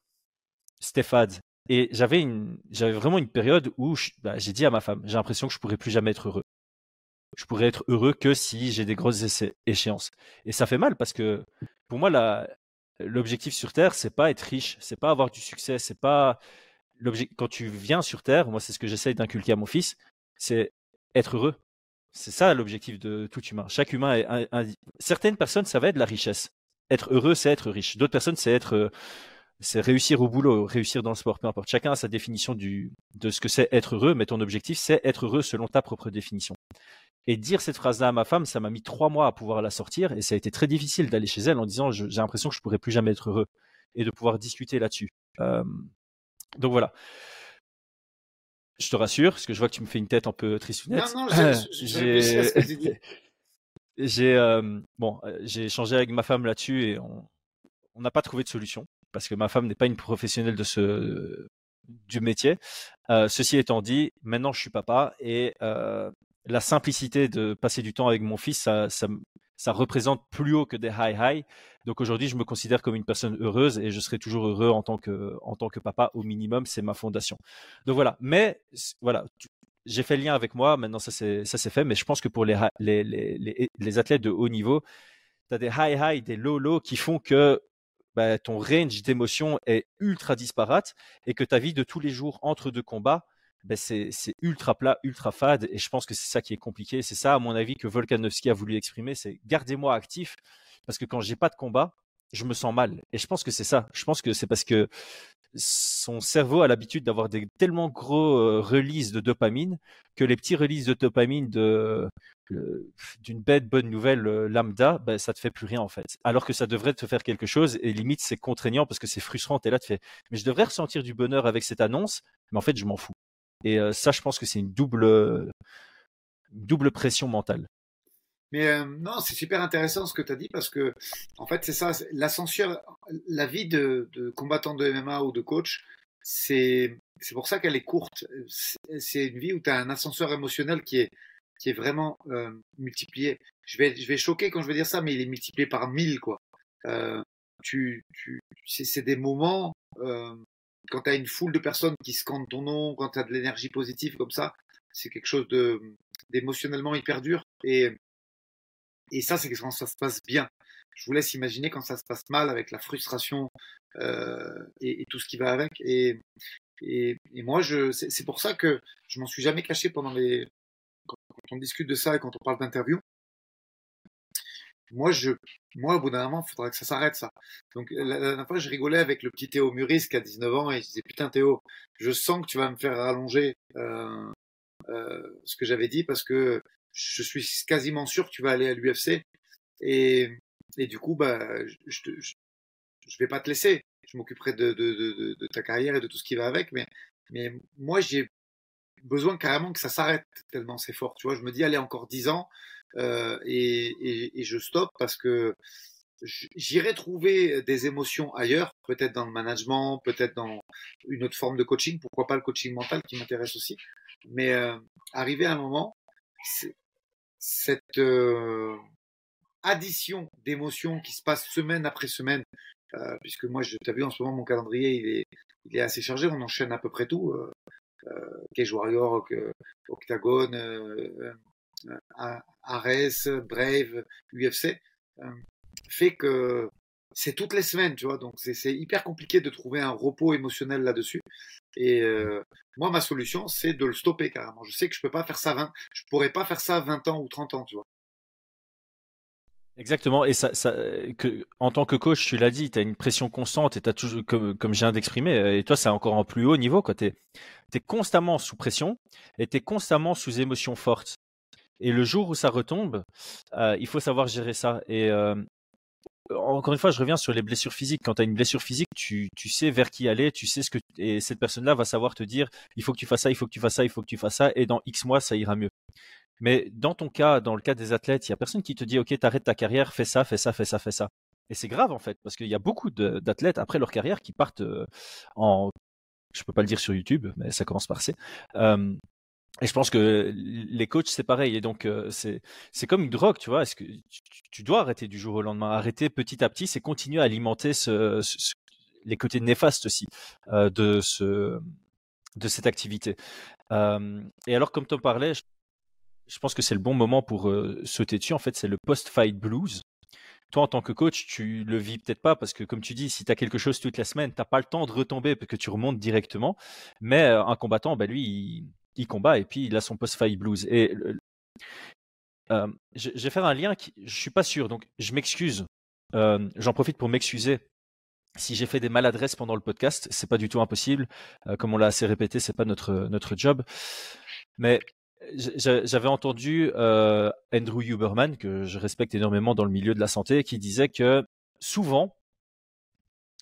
c'était fade. Et j'avais vraiment une période où bah, j'ai dit à ma femme, j'ai l'impression que je pourrais plus jamais être heureux. Je pourrais être heureux que si j'ai des grosses échéances. Et ça fait mal parce que pour moi, la, l'objectif sur Terre, c'est pas être riche, c'est pas avoir du succès, c'est pas. Quand tu viens sur Terre, moi, c'est ce que j'essaye d'inculquer à mon fils, c'est être heureux. C'est ça l'objectif de tout humain. Chaque humain est certaines personnes, ça va être la richesse. Être heureux, c'est être riche. D'autres personnes, c'est être euh, c'est réussir au boulot, réussir dans le sport, peu importe. Chacun a sa définition du, de ce que c'est être heureux, mais ton objectif, c'est être heureux selon ta propre définition. Et dire cette phrase-là à ma femme, ça m'a mis trois mois à pouvoir la sortir, et ça a été très difficile d'aller chez elle en disant j'ai l'impression que je pourrais plus jamais être heureux, et de pouvoir discuter là-dessus. Euh, donc voilà. Je te rassure, parce que je vois que tu me fais une tête un peu tristounette. Non, non, j'ai euh, bon, j'ai échangé avec ma femme là-dessus et on n'a pas trouvé de solution parce que ma femme n'est pas une professionnelle de ce du métier. Euh, ceci étant dit, maintenant je suis papa et euh, la simplicité de passer du temps avec mon fils, ça, représente plus haut que des high high. Donc aujourd'hui, je me considère comme une personne heureuse et je serai toujours heureux en tant que papa au minimum. C'est ma fondation. Donc voilà. Mais voilà, j'ai fait le lien avec moi. Maintenant, ça c'est fait. Mais je pense que pour les athlètes de haut niveau, tu as des high high, des low low qui font que bah, ton range d'émotions est ultra disparate et que ta vie de tous les jours entre deux combats, bah, c'est ultra plat, ultra fade. Et je pense que c'est ça qui est compliqué. C'est ça, à mon avis, que Volkanovski a voulu exprimer. C'est gardez-moi actif parce que quand j'ai pas de combat, je me sens mal. Et je pense que c'est ça. Je pense que c'est parce que son cerveau a l'habitude d'avoir des tellement gros euh, releases de dopamine que les petits releases de dopamine de d'une bête bonne nouvelle euh, lambda, ben, ça te fait plus rien en fait. Alors que ça devrait te faire quelque chose et limite c'est contraignant parce que c'est frustrant. Et là, tu fais, mais je devrais ressentir du bonheur avec cette annonce, mais en fait je m'en fous. Et ça, je pense que c'est une double, double pression mentale. Mais non, c'est super intéressant ce que tu as dit parce que, en fait, c'est ça, l'ascension, la vie de, combattant de MMA ou de coach, c'est pour ça qu'elle est courte. C'est une vie où tu as un ascenseur émotionnel qui est qui est vraiment multiplié. Je vais je vais choquer quand je vais dire ça, mais il est multiplié par mille quoi. Euh, tu tu c'est des moments quand tu as une foule de personnes qui scandent ton nom, quand tu as de l'énergie positive comme ça, c'est quelque chose d'émotionnellement hyper dur et ça c'est quand ça se passe bien. Je vous laisse imaginer quand ça se passe mal avec la frustration euh, et, tout ce qui va avec. Et, moi, c'est pour ça que je m'en suis jamais caché pendant les. Quand, on discute de ça et quand on parle d'interview. Moi, je, moi, au bout d'un moment, il faudrait que ça s'arrête, ça. Donc, la, dernière fois, je rigolais avec le petit Théo Muris qui a 19 ans et je disais, putain, Théo, je sens que tu vas me faire rallonger euh, euh, ce que j'avais dit parce que je suis quasiment sûr que tu vas aller à l'UFC. Et, et du coup, bah, je, je, je vais pas te laisser. Je m'occuperai de, de, de, de, ta carrière et de tout ce qui va avec. Mais, mais moi, j'ai besoin carrément que ça s'arrête tellement c'est fort. Tu vois, je me dis, allez, encore 10 ans euh, et, et, et, je stoppe parce que j'irai trouver des émotions ailleurs, peut-être dans le management, peut-être dans une autre forme de coaching, pourquoi pas le coaching mental qui m'intéresse aussi. Mais euh, arriver à un moment, cette euh, addition d'émotions qui se passe semaine après semaine euh, puisque moi, je t'as vu en ce moment, mon calendrier, il est, il est assez chargé. On enchaîne à peu près tout. Euh, euh Cage Warrior, Octagon, euh, Ares, Brave, UFC, fait que c'est toutes les semaines, tu vois. Donc c'est hyper compliqué de trouver un repos émotionnel là-dessus. Et euh, moi, ma solution, c'est de le stopper carrément. Je sais que je peux pas faire ça 20, je pourrais pas faire ça 20 ans ou 30 ans, tu vois. Exactement. Et en tant que coach, tu l'as dit, tu as une pression constante et tu as toujours, comme, comme je viens d'exprimer, et toi, c'est encore en plus haut niveau. Tu es, es, constamment sous pression et tu es constamment sous émotion forte. Et le jour où ça retombe, il faut savoir gérer ça. Et encore une fois, je reviens sur les blessures physiques. Quand tu as une blessure physique, tu, tu sais vers qui aller, tu sais ce que. Et cette personne-là va savoir te dire il faut que tu fasses ça, il faut que tu fasses ça, il faut que tu fasses ça, et dans X mois, ça ira mieux. Mais dans ton cas, dans le cas des athlètes, il y a personne qui te dit OK, t'arrêtes ta carrière, fais ça, fais ça, fais ça, fais ça. Et c'est grave en fait, parce qu'il y a beaucoup d'athlètes après leur carrière qui partent en, je peux pas le dire sur YouTube, mais ça commence par C. et je pense que les coachs c'est pareil. Et donc euh, c'est c'est comme une drogue, tu vois. Est-ce que tu, dois arrêter du jour au lendemain? Arrêter petit à petit, c'est continuer à alimenter ce, ce, les côtés néfastes aussi euh, de ce de cette activité. Euh, et alors, comme tu en parlais, je pense que c'est le bon moment pour euh, sauter dessus. En fait, c'est le post-fight blues. Toi, en tant que coach, tu le vis peut-être pas parce que, comme tu dis, si tu as quelque chose toute la semaine, tu n'as pas le temps de retomber parce que tu remontes directement. Mais euh, un combattant, bah, lui, il, combat et puis il a son post-fight blues. Et euh, je, vais faire un lien qui, je suis pas sûr, donc je m'excuse. J'en profite pour m'excuser si j'ai fait des maladresses pendant le podcast, c'est pas du tout impossible. comme on l'a assez répété, c'est pas notre notre job. Mais j'avais entendu euh, Andrew Huberman, que je respecte énormément dans le milieu de la santé, qui disait que souvent,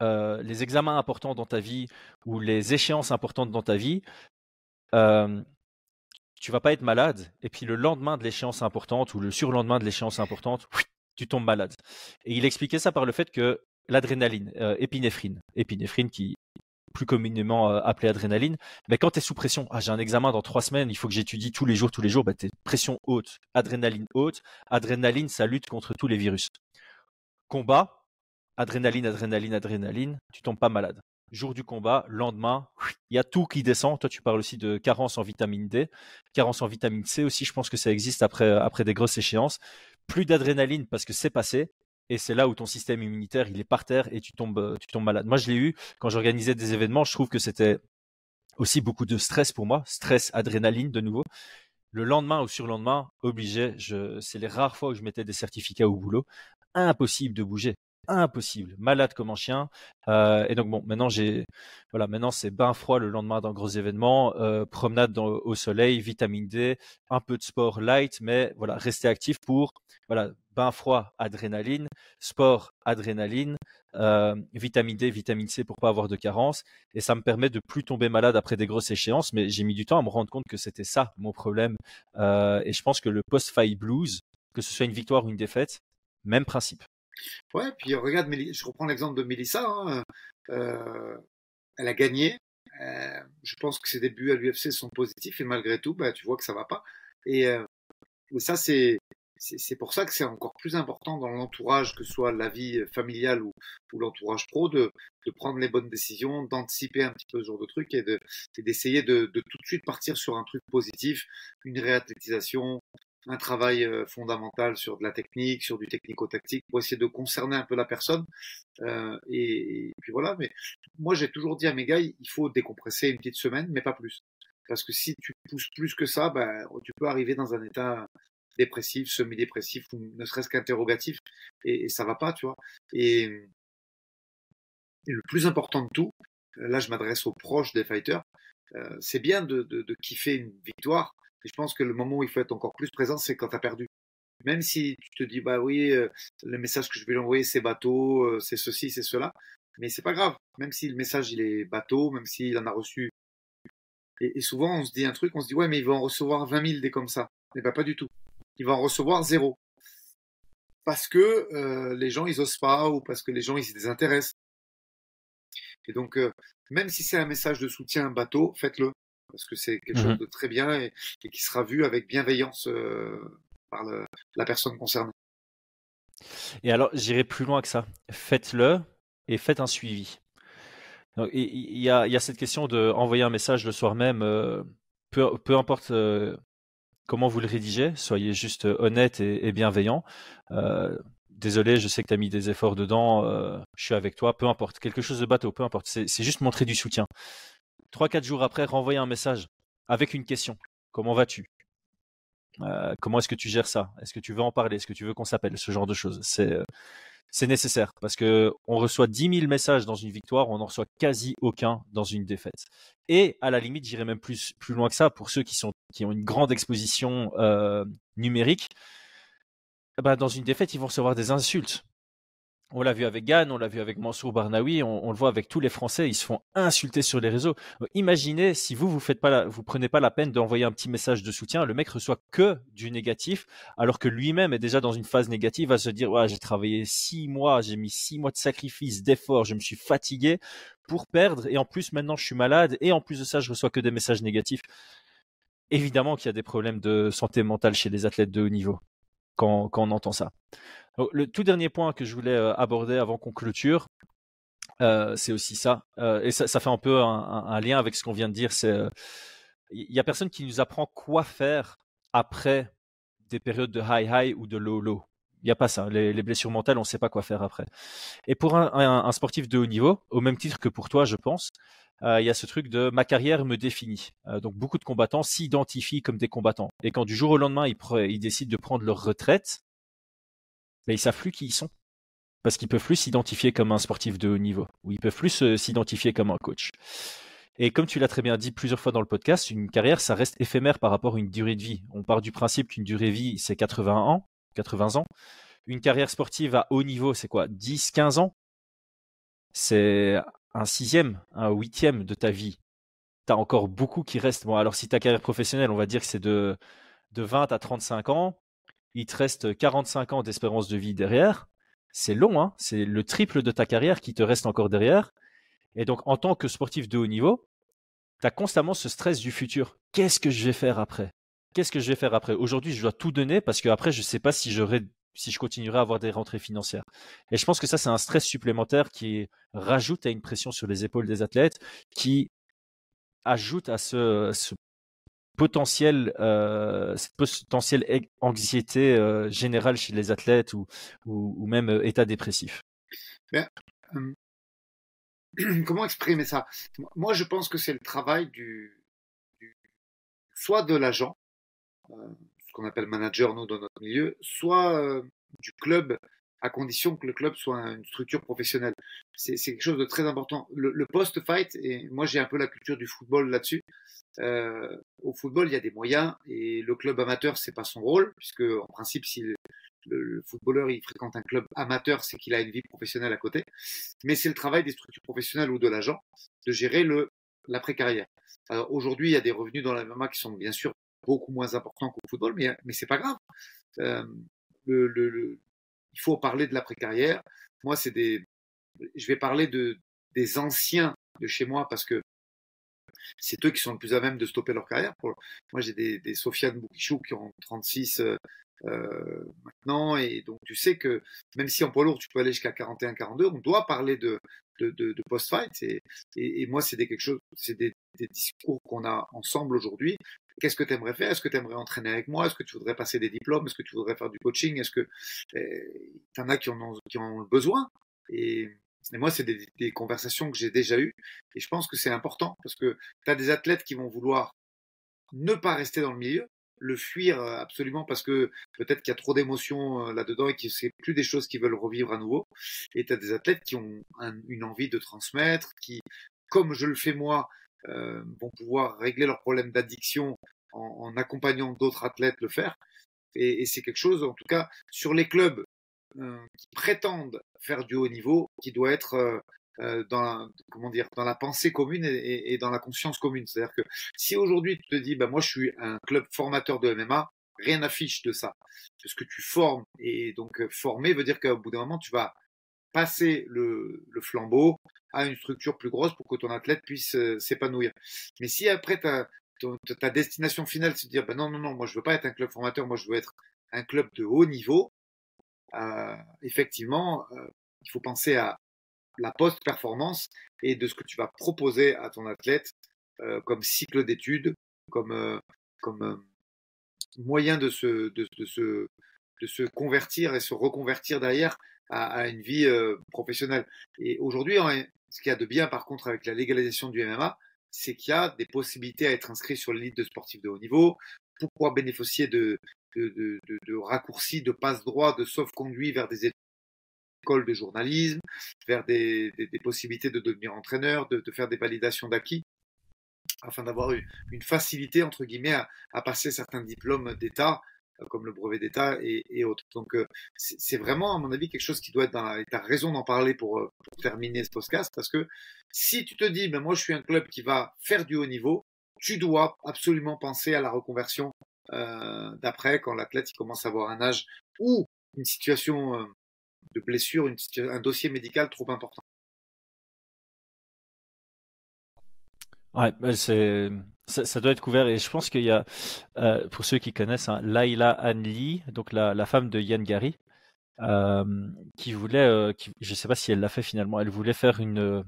euh, les examens importants dans ta vie ou les échéances importantes dans ta vie, tu vas pas être malade, et puis le lendemain de l'échéance importante ou le surlendemain de l'échéance importante, tu tombes malade. Et il expliquait ça par le fait que l'adrénaline, euh, épinéphrine, épinéphrine qui plus communément euh, appelé adrénaline. Mais quand tu es sous pression, ah, j'ai un examen dans trois semaines, il faut que j'étudie tous les jours, tous les jours, bah, tu pression haute, adrénaline haute. Adrénaline, ça lutte contre tous les virus. Combat, adrénaline, adrénaline, adrénaline, tu tombes pas malade. Jour du combat, lendemain, il y a tout qui descend. Toi, tu parles aussi de carence en vitamine D, carence en vitamine C aussi. Je pense que ça existe après, après des grosses échéances. Plus d'adrénaline parce que c'est passé et c'est là où ton système immunitaire il est par terre et tu tombes euh, tu tombes malade. Moi je l'ai eu quand j'organisais des événements, je trouve que c'était aussi beaucoup de stress pour moi, stress, adrénaline de nouveau. Le lendemain ou sur lendemain, obligé, je c'est les rares fois où je mettais des certificats au boulot, impossible de bouger impossible, malade comme un chien. Euh, et donc bon, maintenant j'ai, voilà, c'est bain froid le lendemain d'un gros événement, euh, promenade au soleil, vitamine D, un peu de sport light, mais voilà, rester actif pour, voilà, bain froid, adrénaline, sport, adrénaline, euh, vitamine D, vitamine C pour pas avoir de carence, et ça me permet de plus tomber malade après des grosses échéances. Mais j'ai mis du temps à me rendre compte que c'était ça mon problème, et je pense que le post-fight blues, que ce soit une victoire ou une défaite, même principe. Ouais, puis regarde, je reprends l'exemple de Mélissa. Hein, euh, elle a gagné, euh, je pense que ses débuts à l'UFC sont positifs et malgré tout, bah, tu vois que ça va pas. Et, euh, ça, c'est c'est pour ça que c'est encore plus important dans l'entourage, que ce soit la vie familiale ou, ou l'entourage pro, de, de, prendre les bonnes décisions, d'anticiper un petit peu ce genre de truc et d'essayer de, de, tout de suite partir sur un truc positif, une réathlétisation, un travail euh, fondamental sur de la technique, sur du technico-tactique, pour essayer de concerner un peu la personne. Euh, et, puis voilà, mais moi j'ai toujours dit à mes gars, il faut décompresser une petite semaine, mais pas plus. Parce que si tu pousses plus que ça, ben, tu peux arriver dans un état dépressif, semi-dépressif, ou ne serait-ce qu'interrogatif, et, et ça va pas, tu vois. Et, et, le plus important de tout, là je m'adresse aux proches des fighters, euh, c'est bien de, de, de kiffer une victoire, et je pense que le moment où il faut être encore plus présent, c'est quand tu as perdu. Même si tu te dis, bah oui, euh, le message que je vais lui envoyer, c'est bateau, euh, c'est ceci, c'est cela. Mais c'est pas grave. Même si le message, il est bateau, même s'il en a reçu. Et, souvent, on se dit un truc, on se dit, ouais, mais il va en recevoir 20 000 des comme ça. Mais bah, pas du tout. Il va en recevoir zéro. Parce que euh, les gens, ils osent pas, ou parce que les gens, ils se désintéressent. Et donc, même si c'est un message de soutien bateau, faites-le parce que c'est quelque chose mmh de très bien et, qui sera vu avec bienveillance euh, par la personne concernée. Et alors, j'irai plus loin que ça. Faites-le et faites un suivi. Il y, a, cette question de envoyer un message le soir même, euh, peu, importe euh, comment vous le rédigez, soyez juste honnête et, bienveillant. désolé, je sais que tu as mis des efforts dedans, je suis avec toi, peu importe, quelque chose de bateau, peu importe, c'est juste montrer du soutien. Trois, quatre jours après, renvoyer un message avec une question. Comment vas-tu? Euh, Comment est-ce que tu gères ça? Est-ce que tu veux en parler? Est-ce que tu veux qu'on s'appelle? Ce genre de choses. C'est euh, c'est nécessaire parce que on reçoit 10 000 messages dans une victoire, on n'en reçoit quasi aucun dans une défaite. Et à la limite, j'irai même plus loin que ça pour ceux qui ont une grande exposition euh, numérique. Bah, dans une défaite, ils vont recevoir des insultes. On l'a vu avec Gann, on l'a vu avec Mansour Barnaoui, on, le voit avec tous les Français, ils se font insulter sur les réseaux. Imaginez si vous vous prenez pas la peine d'envoyer un petit message de soutien, le mec reçoit que du négatif, alors que lui-même est déjà dans une phase négative, à se dire j'ai travaillé six mois, j'ai mis six mois de sacrifice, d'effort, je me suis fatigué pour perdre et en plus maintenant je suis malade et en plus de ça je reçois que des messages négatifs. Évidemment qu'il y a des problèmes de santé mentale chez les athlètes de haut niveau quand on entend ça. Le tout dernier point que je voulais euh, aborder avant qu'on clôture, euh, c'est aussi ça. Euh, et ça, fait un peu un, lien avec ce qu'on vient de dire. Il y a personne qui nous apprend quoi faire après des périodes de high high ou de low low. Il n'y a pas ça. Les, blessures mentales, on ne sait pas quoi faire après. Et pour un, sportif de haut niveau, au même titre que pour toi, je pense, il y a ce truc de ma carrière me définit. donc beaucoup de combattants s'identifient comme des combattants. Et quand du jour au lendemain, ils décident de prendre leur retraite, mais ils savent plus qui ils sont. Parce qu'ils peuvent plus s'identifier comme un sportif de haut niveau, ou ils peuvent plus euh, s'identifier comme un coach. Et comme tu l'as très bien dit plusieurs fois dans le podcast, une carrière, ça reste éphémère par rapport à une durée de vie. On part du principe qu'une durée de vie, c'est 80 ans, 80 ans. Une carrière sportive à haut niveau, c'est quoi? 10, 15 ans? C'est un sixième, un huitième de ta vie. Tu as encore beaucoup qui restent. Bon, alors si ta carrière professionnelle, on va dire que c'est de, de 20 à 35 ans, il te reste 45 ans d'espérance de vie derrière. C'est long, hein c'est le triple de ta carrière qui te reste encore derrière. Et donc, en tant que sportif de haut niveau, tu as constamment ce stress du futur. Qu'est-ce que je vais faire après? Qu'est-ce que je vais faire après? Aujourd'hui, je dois tout donner parce qu'après, je ne sais pas si, si je continuerai à avoir des rentrées financières. Et je pense que ça, c'est un stress supplémentaire qui rajoute à une pression sur les épaules des athlètes, qui ajoute à ce potentiel, euh, cette potentielle anxiété euh, générale chez les athlètes ou, ou, même euh, état dépressif. Comment exprimer ça? Moi, je pense que c'est le travail du, soit de l'agent, ce qu'on appelle manager nous dans notre milieu, soit du club à condition que le club soit une structure professionnelle. C'est quelque chose de très important. Le, post-fight, et moi j'ai un peu la culture du football là-dessus, euh, au football, il y a des moyens et le club amateur, c'est pas son rôle, puisque en principe, si le, le, footballeur il fréquente un club amateur, c'est qu'il a une vie professionnelle à côté. Mais c'est le travail des structures professionnelles ou de l'agent de gérer le l'après-carrière. Aujourd'hui, il y a des revenus dans la MMA qui sont bien sûr beaucoup moins importants qu'au football, mais mais c'est pas grave. Euh, le, il faut parler de l'après-carrière. Moi, c'est des, je vais parler de des anciens de chez moi parce que c'est eux qui sont le plus à même de stopper leur carrière. Moi, j'ai des, des Sofiane Boukichou qui ont 36 euh, maintenant, et donc tu sais que même si en poids lourd tu peux aller jusqu'à 41-42, on doit parler de, de, post-fight. Et, et, moi, c'est des quelque chose, c'est des, des discours qu'on a ensemble aujourd'hui. Qu'est-ce que tu aimerais faire? Est-ce que tu aimerais entraîner avec moi? Est-ce que tu voudrais passer des diplômes? Est-ce que tu voudrais faire du coaching? Est-ce que eh, tu en as qui en ont, le besoin? Et, moi, c'est des, des, conversations que j'ai déjà eues. Et je pense que c'est important parce que tu as des athlètes qui vont vouloir ne pas rester dans le milieu, le fuir euh, absolument parce que peut-être qu'il y a trop d'émotions euh, là-dedans et que c'est plus des choses qu'ils veulent revivre à nouveau. Et tu as des athlètes qui ont une envie de transmettre, qui, comme je le fais moi, euh, vont pouvoir régler leurs problèmes d'addiction en, accompagnant d'autres athlètes le faire. Et, c'est quelque chose, en tout cas, sur les clubs euh, qui prétendent faire du haut niveau, qui doit être euh, dans la, comment dire dans la pensée commune et, et dans la conscience commune. C'est-à-dire que si aujourd'hui tu te dis bah moi je suis un club formateur de MMA, rien n'affiche de ça. Parce que tu formes et donc former veut dire qu'au bout d'un moment tu vas passer le, flambeau à une structure plus grosse pour que ton athlète puisse s'épanouir. Mais si après ta, destination finale c'est de dire bah non non non moi je veux pas être un club formateur, moi je veux être un club de haut niveau, euh, effectivement, euh, il faut penser à la post-performance et de ce que tu vas proposer à ton athlète euh, comme cycle d'études, comme, comme moyen de se, de, se, de se convertir et se reconvertir derrière à, à une vie professionnelle. Et aujourd'hui, ce qu'il y a de bien par contre avec la légalisation du MMA, c'est qu'il y a des possibilités à être inscrit sur l'élite de sportifs de haut niveau, pour bénéficier de, de, de, de, raccourcis, de passe-droit, de sauf-conduit vers des écoles de journalisme, vers des, des, possibilités de devenir entraîneur, de, faire des validations d'acquis, afin d'avoir une, facilité, entre guillemets, à, à passer certains diplômes d'État, euh, comme le brevet d'État et, et, autres. Donc, euh, c'est vraiment, à mon avis, quelque chose qui doit être dans la... Tu as raison d'en parler pour, euh, pour, terminer ce podcast, parce que si tu te dis, ben, moi, je suis un club qui va faire du haut niveau, tu dois absolument penser à la reconversion euh, d'après, quand l'athlète commence à avoir un âge ou une situation euh, de blessure, une, un dossier médical trop important. Ouais, c'est ça, ça, doit être couvert et je pense qu'il y a, euh, pour ceux qui connaissent, hein, Laila Anli, donc la, la, femme de Yann Gary, euh, qui voulait, euh, qui, je ne sais pas si elle l'a fait finalement, elle voulait faire une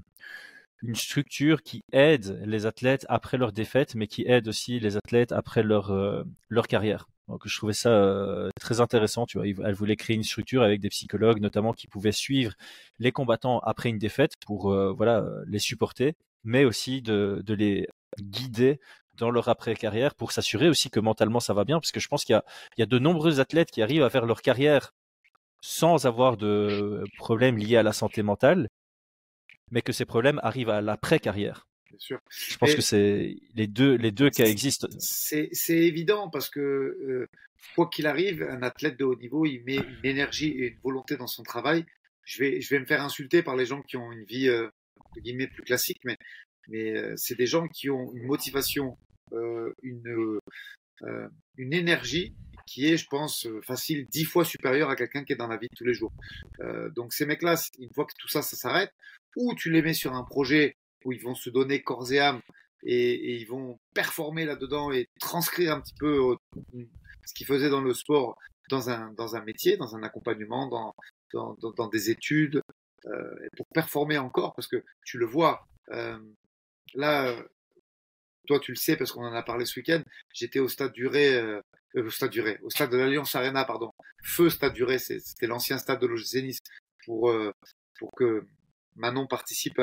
une structure qui aide les athlètes après leur défaite, mais qui aide aussi les athlètes après leur euh, leur carrière. Donc je trouvais ça euh, très intéressant. Tu vois, elle voulait créer une structure avec des psychologues notamment qui pouvaient suivre les combattants après une défaite pour euh, voilà les supporter, mais aussi de, de les guider dans leur après-carrière pour s'assurer aussi que mentalement ça va bien, parce que je pense qu'il y y a de nombreux athlètes qui arrivent à faire leur carrière sans avoir de problèmes liés à la santé mentale, mais que ces problèmes arrivent à l'après-carrière. Je pense Et que c'est les deux, les deux cas existent. C'est évident parce que euh, quoi qu'il arrive, un athlète de haut niveau, il met une énergie et une volonté dans son travail. Je vais, je vais me faire insulter par les gens qui ont une vie euh, plus classique, mais, euh, c'est des gens qui ont une motivation, euh, une, euh, une énergie qui est, je pense, facile dix fois supérieure à quelqu'un qui est dans la vie de tous les jours. Donc ces mecs-là, une fois que tout ça, ça s'arrête, ou tu les mets sur un projet où ils vont se donner corps et âme et, ils vont performer là-dedans et transcrire un petit peu ce qu'ils faisaient dans le sport dans un, métier, dans un accompagnement, dans des études, euh, pour performer encore, parce que tu le vois, euh, là, toi tu le sais parce qu'on en a parlé ce week-end, j'étais au stade duré, euh, au stade duré, au stade de l'Alliance Arena, pardon, feu stade duré, c'était l'ancien stade de l'OGC pour, euh, pour que Manon participe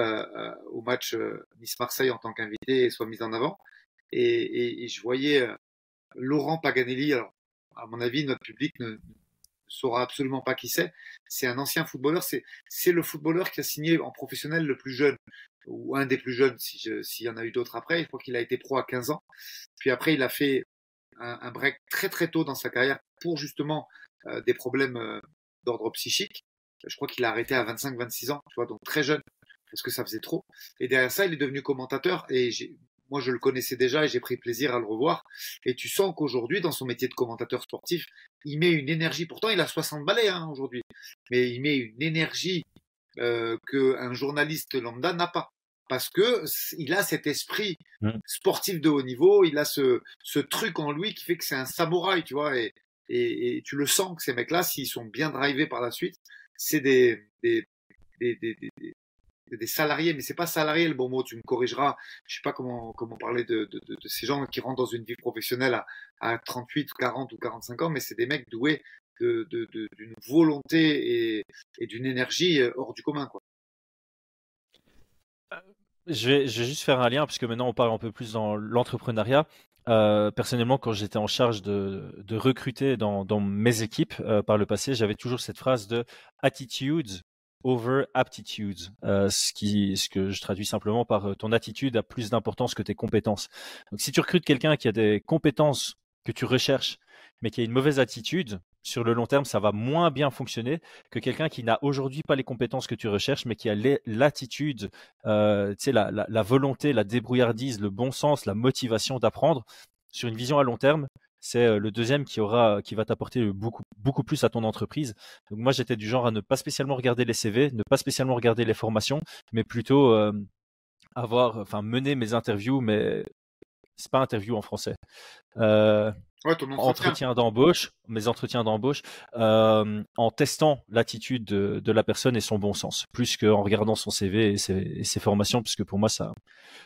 au match euh, Nice-Marseille en tant qu'invité et soit mise en avant. Et, et, je voyais euh, Laurent Paganelli. Alors, à mon avis, notre public ne saura absolument pas qui c'est. C'est un ancien footballeur. C'est, le footballeur qui a signé en professionnel le plus jeune, ou un des plus jeunes, si je, s'il y en a eu d'autres après. Je crois qu'il a été pro à 15 ans. Puis après, il a fait un, un break très très tôt dans sa carrière pour justement euh, des problèmes euh, d'ordre psychique je crois qu'il a arrêté à 25-26 ans, tu vois, donc très jeune, parce que ça faisait trop. Et derrière ça, il est devenu commentateur et moi je le connaissais déjà et j'ai pris plaisir à le revoir. Et tu sens qu'aujourd'hui, dans son métier de commentateur sportif, il met une énergie. Pourtant, il a 60 balais hein, aujourd'hui, mais il met une énergie euh, qu'un journaliste lambda n'a pas. parce que il a cet esprit Mm. sportif de haut niveau, il a ce, ce truc en lui qui fait que c'est un samouraï, tu vois, et, et, et tu le sens que ces mecs-là, s'ils sont bien drivés par la suite, c'est des, des, des, des, des, salariés, mais c'est pas salarié le bon mot, tu me corrigeras. Je sais pas comment, comment parler de, ces gens qui rentrent dans une vie professionnelle à, à 38, 40 ou 45 ans, mais c'est des mecs doués d'une volonté et, d'une énergie euh, hors du commun, quoi. Je vais, juste faire un lien, puisque maintenant on parle un peu plus dans l'entrepreneuriat. Euh, personnellement, quand j'étais en charge de, recruter dans, mes équipes euh, par le passé, j'avais toujours cette phrase de attitudes over aptitudes, euh, ce, qui, ce que je traduis simplement par euh, ton attitude a plus d'importance que tes compétences. Donc si tu recrutes quelqu'un qui a des compétences que tu recherches, mais qui a une mauvaise attitude, sur le long terme, ça va moins bien fonctionner que quelqu'un qui n'a aujourd'hui pas les compétences que tu recherches, mais qui a l'attitude euh, la, la, la volonté, la débrouillardise, le bon sens, la motivation d'apprendre sur une vision à long terme, c'est le deuxième qui aura, qui va t'apporter beaucoup, beaucoup plus à ton entreprise. Donc moi, j'étais du genre à ne pas spécialement regarder les CV, ne pas spécialement regarder les formations, mais plutôt avoir, enfin, mener mes interviews, mais c'est pas interview en français. Ouais, entretien. d'embauche, mes entretiens d'embauche, euh, en testant l'attitude de, la personne et son bon sens, plus qu'en regardant son CV et ses, et ses formations, puisque pour moi, ça,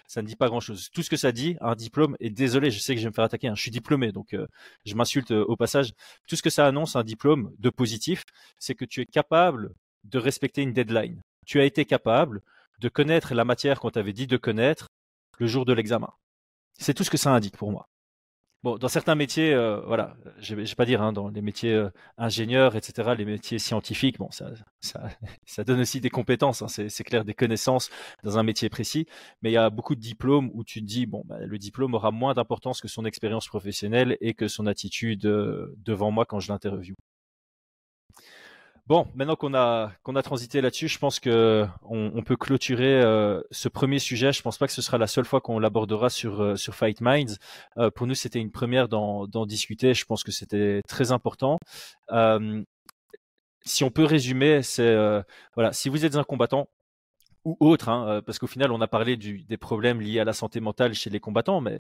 ça ne dit pas grand-chose. Tout ce que ça dit, un diplôme, et désolé, je sais que je vais me faire attaquer, hein, je suis diplômé, donc euh, je m'insulte au passage. Tout ce que ça annonce, un diplôme de positif, c'est que tu es capable de respecter une deadline. Tu as été capable de connaître la matière qu'on t'avait dit de connaître le jour de l'examen. C'est tout ce que ça indique pour moi. Bon, dans certains métiers, euh, voilà, je vais, pas dire, hein, dans les métiers euh, ingénieurs, etc., les métiers scientifiques, bon, ça, ça, ça donne aussi des compétences, hein, c'est c'est clair, des connaissances dans un métier précis, mais il y a beaucoup de diplômes où tu te dis, bon, bah, le diplôme aura moins d'importance que son expérience professionnelle et que son attitude euh, devant moi quand je l'interview. Bon, maintenant qu'on a qu'on a transité là-dessus, je pense que on, peut clôturer euh, ce premier sujet. Je pense pas que ce sera la seule fois qu'on l'abordera sur euh, sur Fight Minds. Euh, pour nous, c'était une première d'en discuter. Je pense que c'était très important. Si on peut résumer, c'est voilà, si vous êtes un combattant ou autre, hein, parce qu'au final, on a parlé du, des problèmes liés à la santé mentale chez les combattants, mais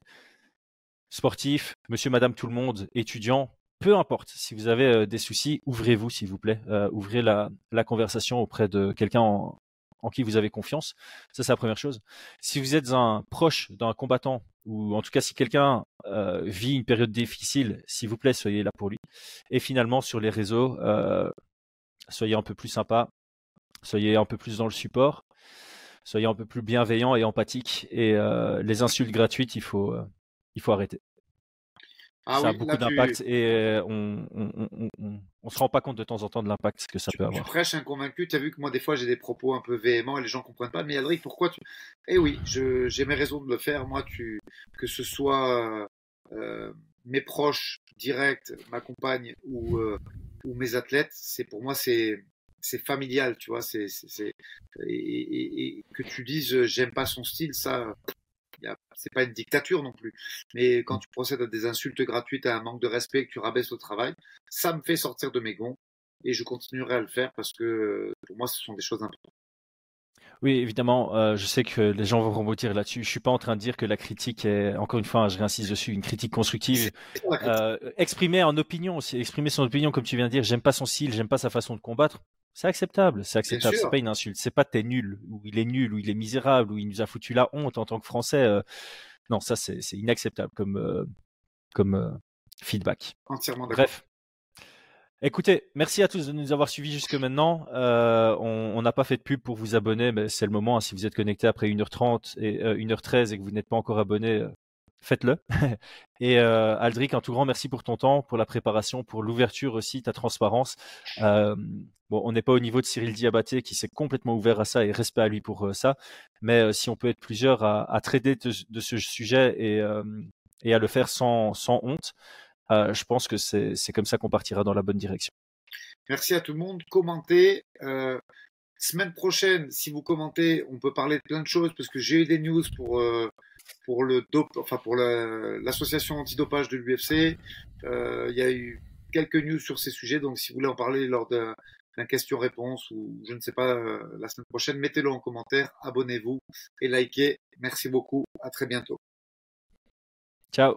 sportif, monsieur, madame, tout le monde, étudiant, peu importe. Si vous avez euh, des soucis, ouvrez-vous, s'il vous plaît. Euh, ouvrez la, la conversation auprès de quelqu'un en, en qui vous avez confiance. Ça, c'est la première chose. Si vous êtes un proche d'un combattant, ou en tout cas si quelqu'un euh, vit une période difficile, s'il vous plaît, soyez là pour lui. Et finalement, sur les réseaux, euh, soyez un peu plus sympa, soyez un peu plus dans le support, soyez un peu plus bienveillant et empathique. Et euh, les insultes gratuites, il faut, euh, il faut arrêter Ah ça a oui, beaucoup là, tu- d'impact et euh, on, on, on, on, se rend pas compte de temps en temps de l'impact que ça peut Tu avoir. prêches un convaincu, tu as vu que moi des fois j'ai des propos un peu véhéments et les gens comprennent pas. Mais Adric, pourquoi tu... Eh oui, j'ai mes raisons de le faire. Moi, tu... que ce soit euh, mes proches directs, ma compagne ou, euh, ou mes athlètes, c'est pour moi c'est c'est familial, tu vois. C'est et, et- et que tu dises j'aime pas son style, ça. C'est pas une dictature non plus. Mais quand tu procèdes à des insultes gratuites, à un manque de respect, que tu rabaisses au travail, ça me fait sortir de mes gonds et je continuerai à le faire parce que pour moi ce sont des choses importantes. Oui, évidemment, euh, je sais que les gens vont rebondir là-dessus. Je suis pas en train de dire que la critique est, encore une fois, je réinsiste dessus, une critique constructive. Euh, exprimer en opinion aussi, exprimer son opinion, comme tu viens de dire, j'aime pas son style, j'aime pas sa façon de combattre. C'est acceptable, c'est acceptable. C'est pas une insulte. C'est pas t'es nul, ou il est nul, ou il est misérable, ou il nous a foutu la honte en tant que Français. euh. Non, ça c'est inacceptable comme euh, comme euh, feedback. Entièrement d'accord. Bref. Écoutez, merci à tous de nous avoir suivis jusque maintenant. Euh, on on n'a pas fait de pub pour vous abonner, mais c'est le moment. hein. si vous êtes connecté après 1h30 et euh, 1h13 et que vous n'êtes pas encore abonné, euh, faites-le. et euh, Aldric, un tout grand merci pour ton temps, pour la préparation, pour l'ouverture aussi, ta transparence. Euh, bon, on n'est pas au niveau de Cyril Diabaté qui s'est complètement ouvert à ça et respect à lui pour euh, ça. Mais euh, si on peut être plusieurs à, à traiter de, ce sujet et, et à le faire sans, sans honte, je pense que c'est comme ça qu'on partira dans la bonne direction. Merci à tout le monde. Commentez. Semaine prochaine, si vous commentez, on peut parler de plein de choses parce que j'ai eu des news pour pour le dope, enfin pour la- l'association antidopage de l'UFC. Euh, Il y a eu quelques news sur ces sujets, donc si vous voulez en parler lors d'un un question-réponse ou je ne sais pas la semaine prochaine, mettez-le en commentaire, abonnez-vous et likez. Merci beaucoup. À très bientôt. Ciao.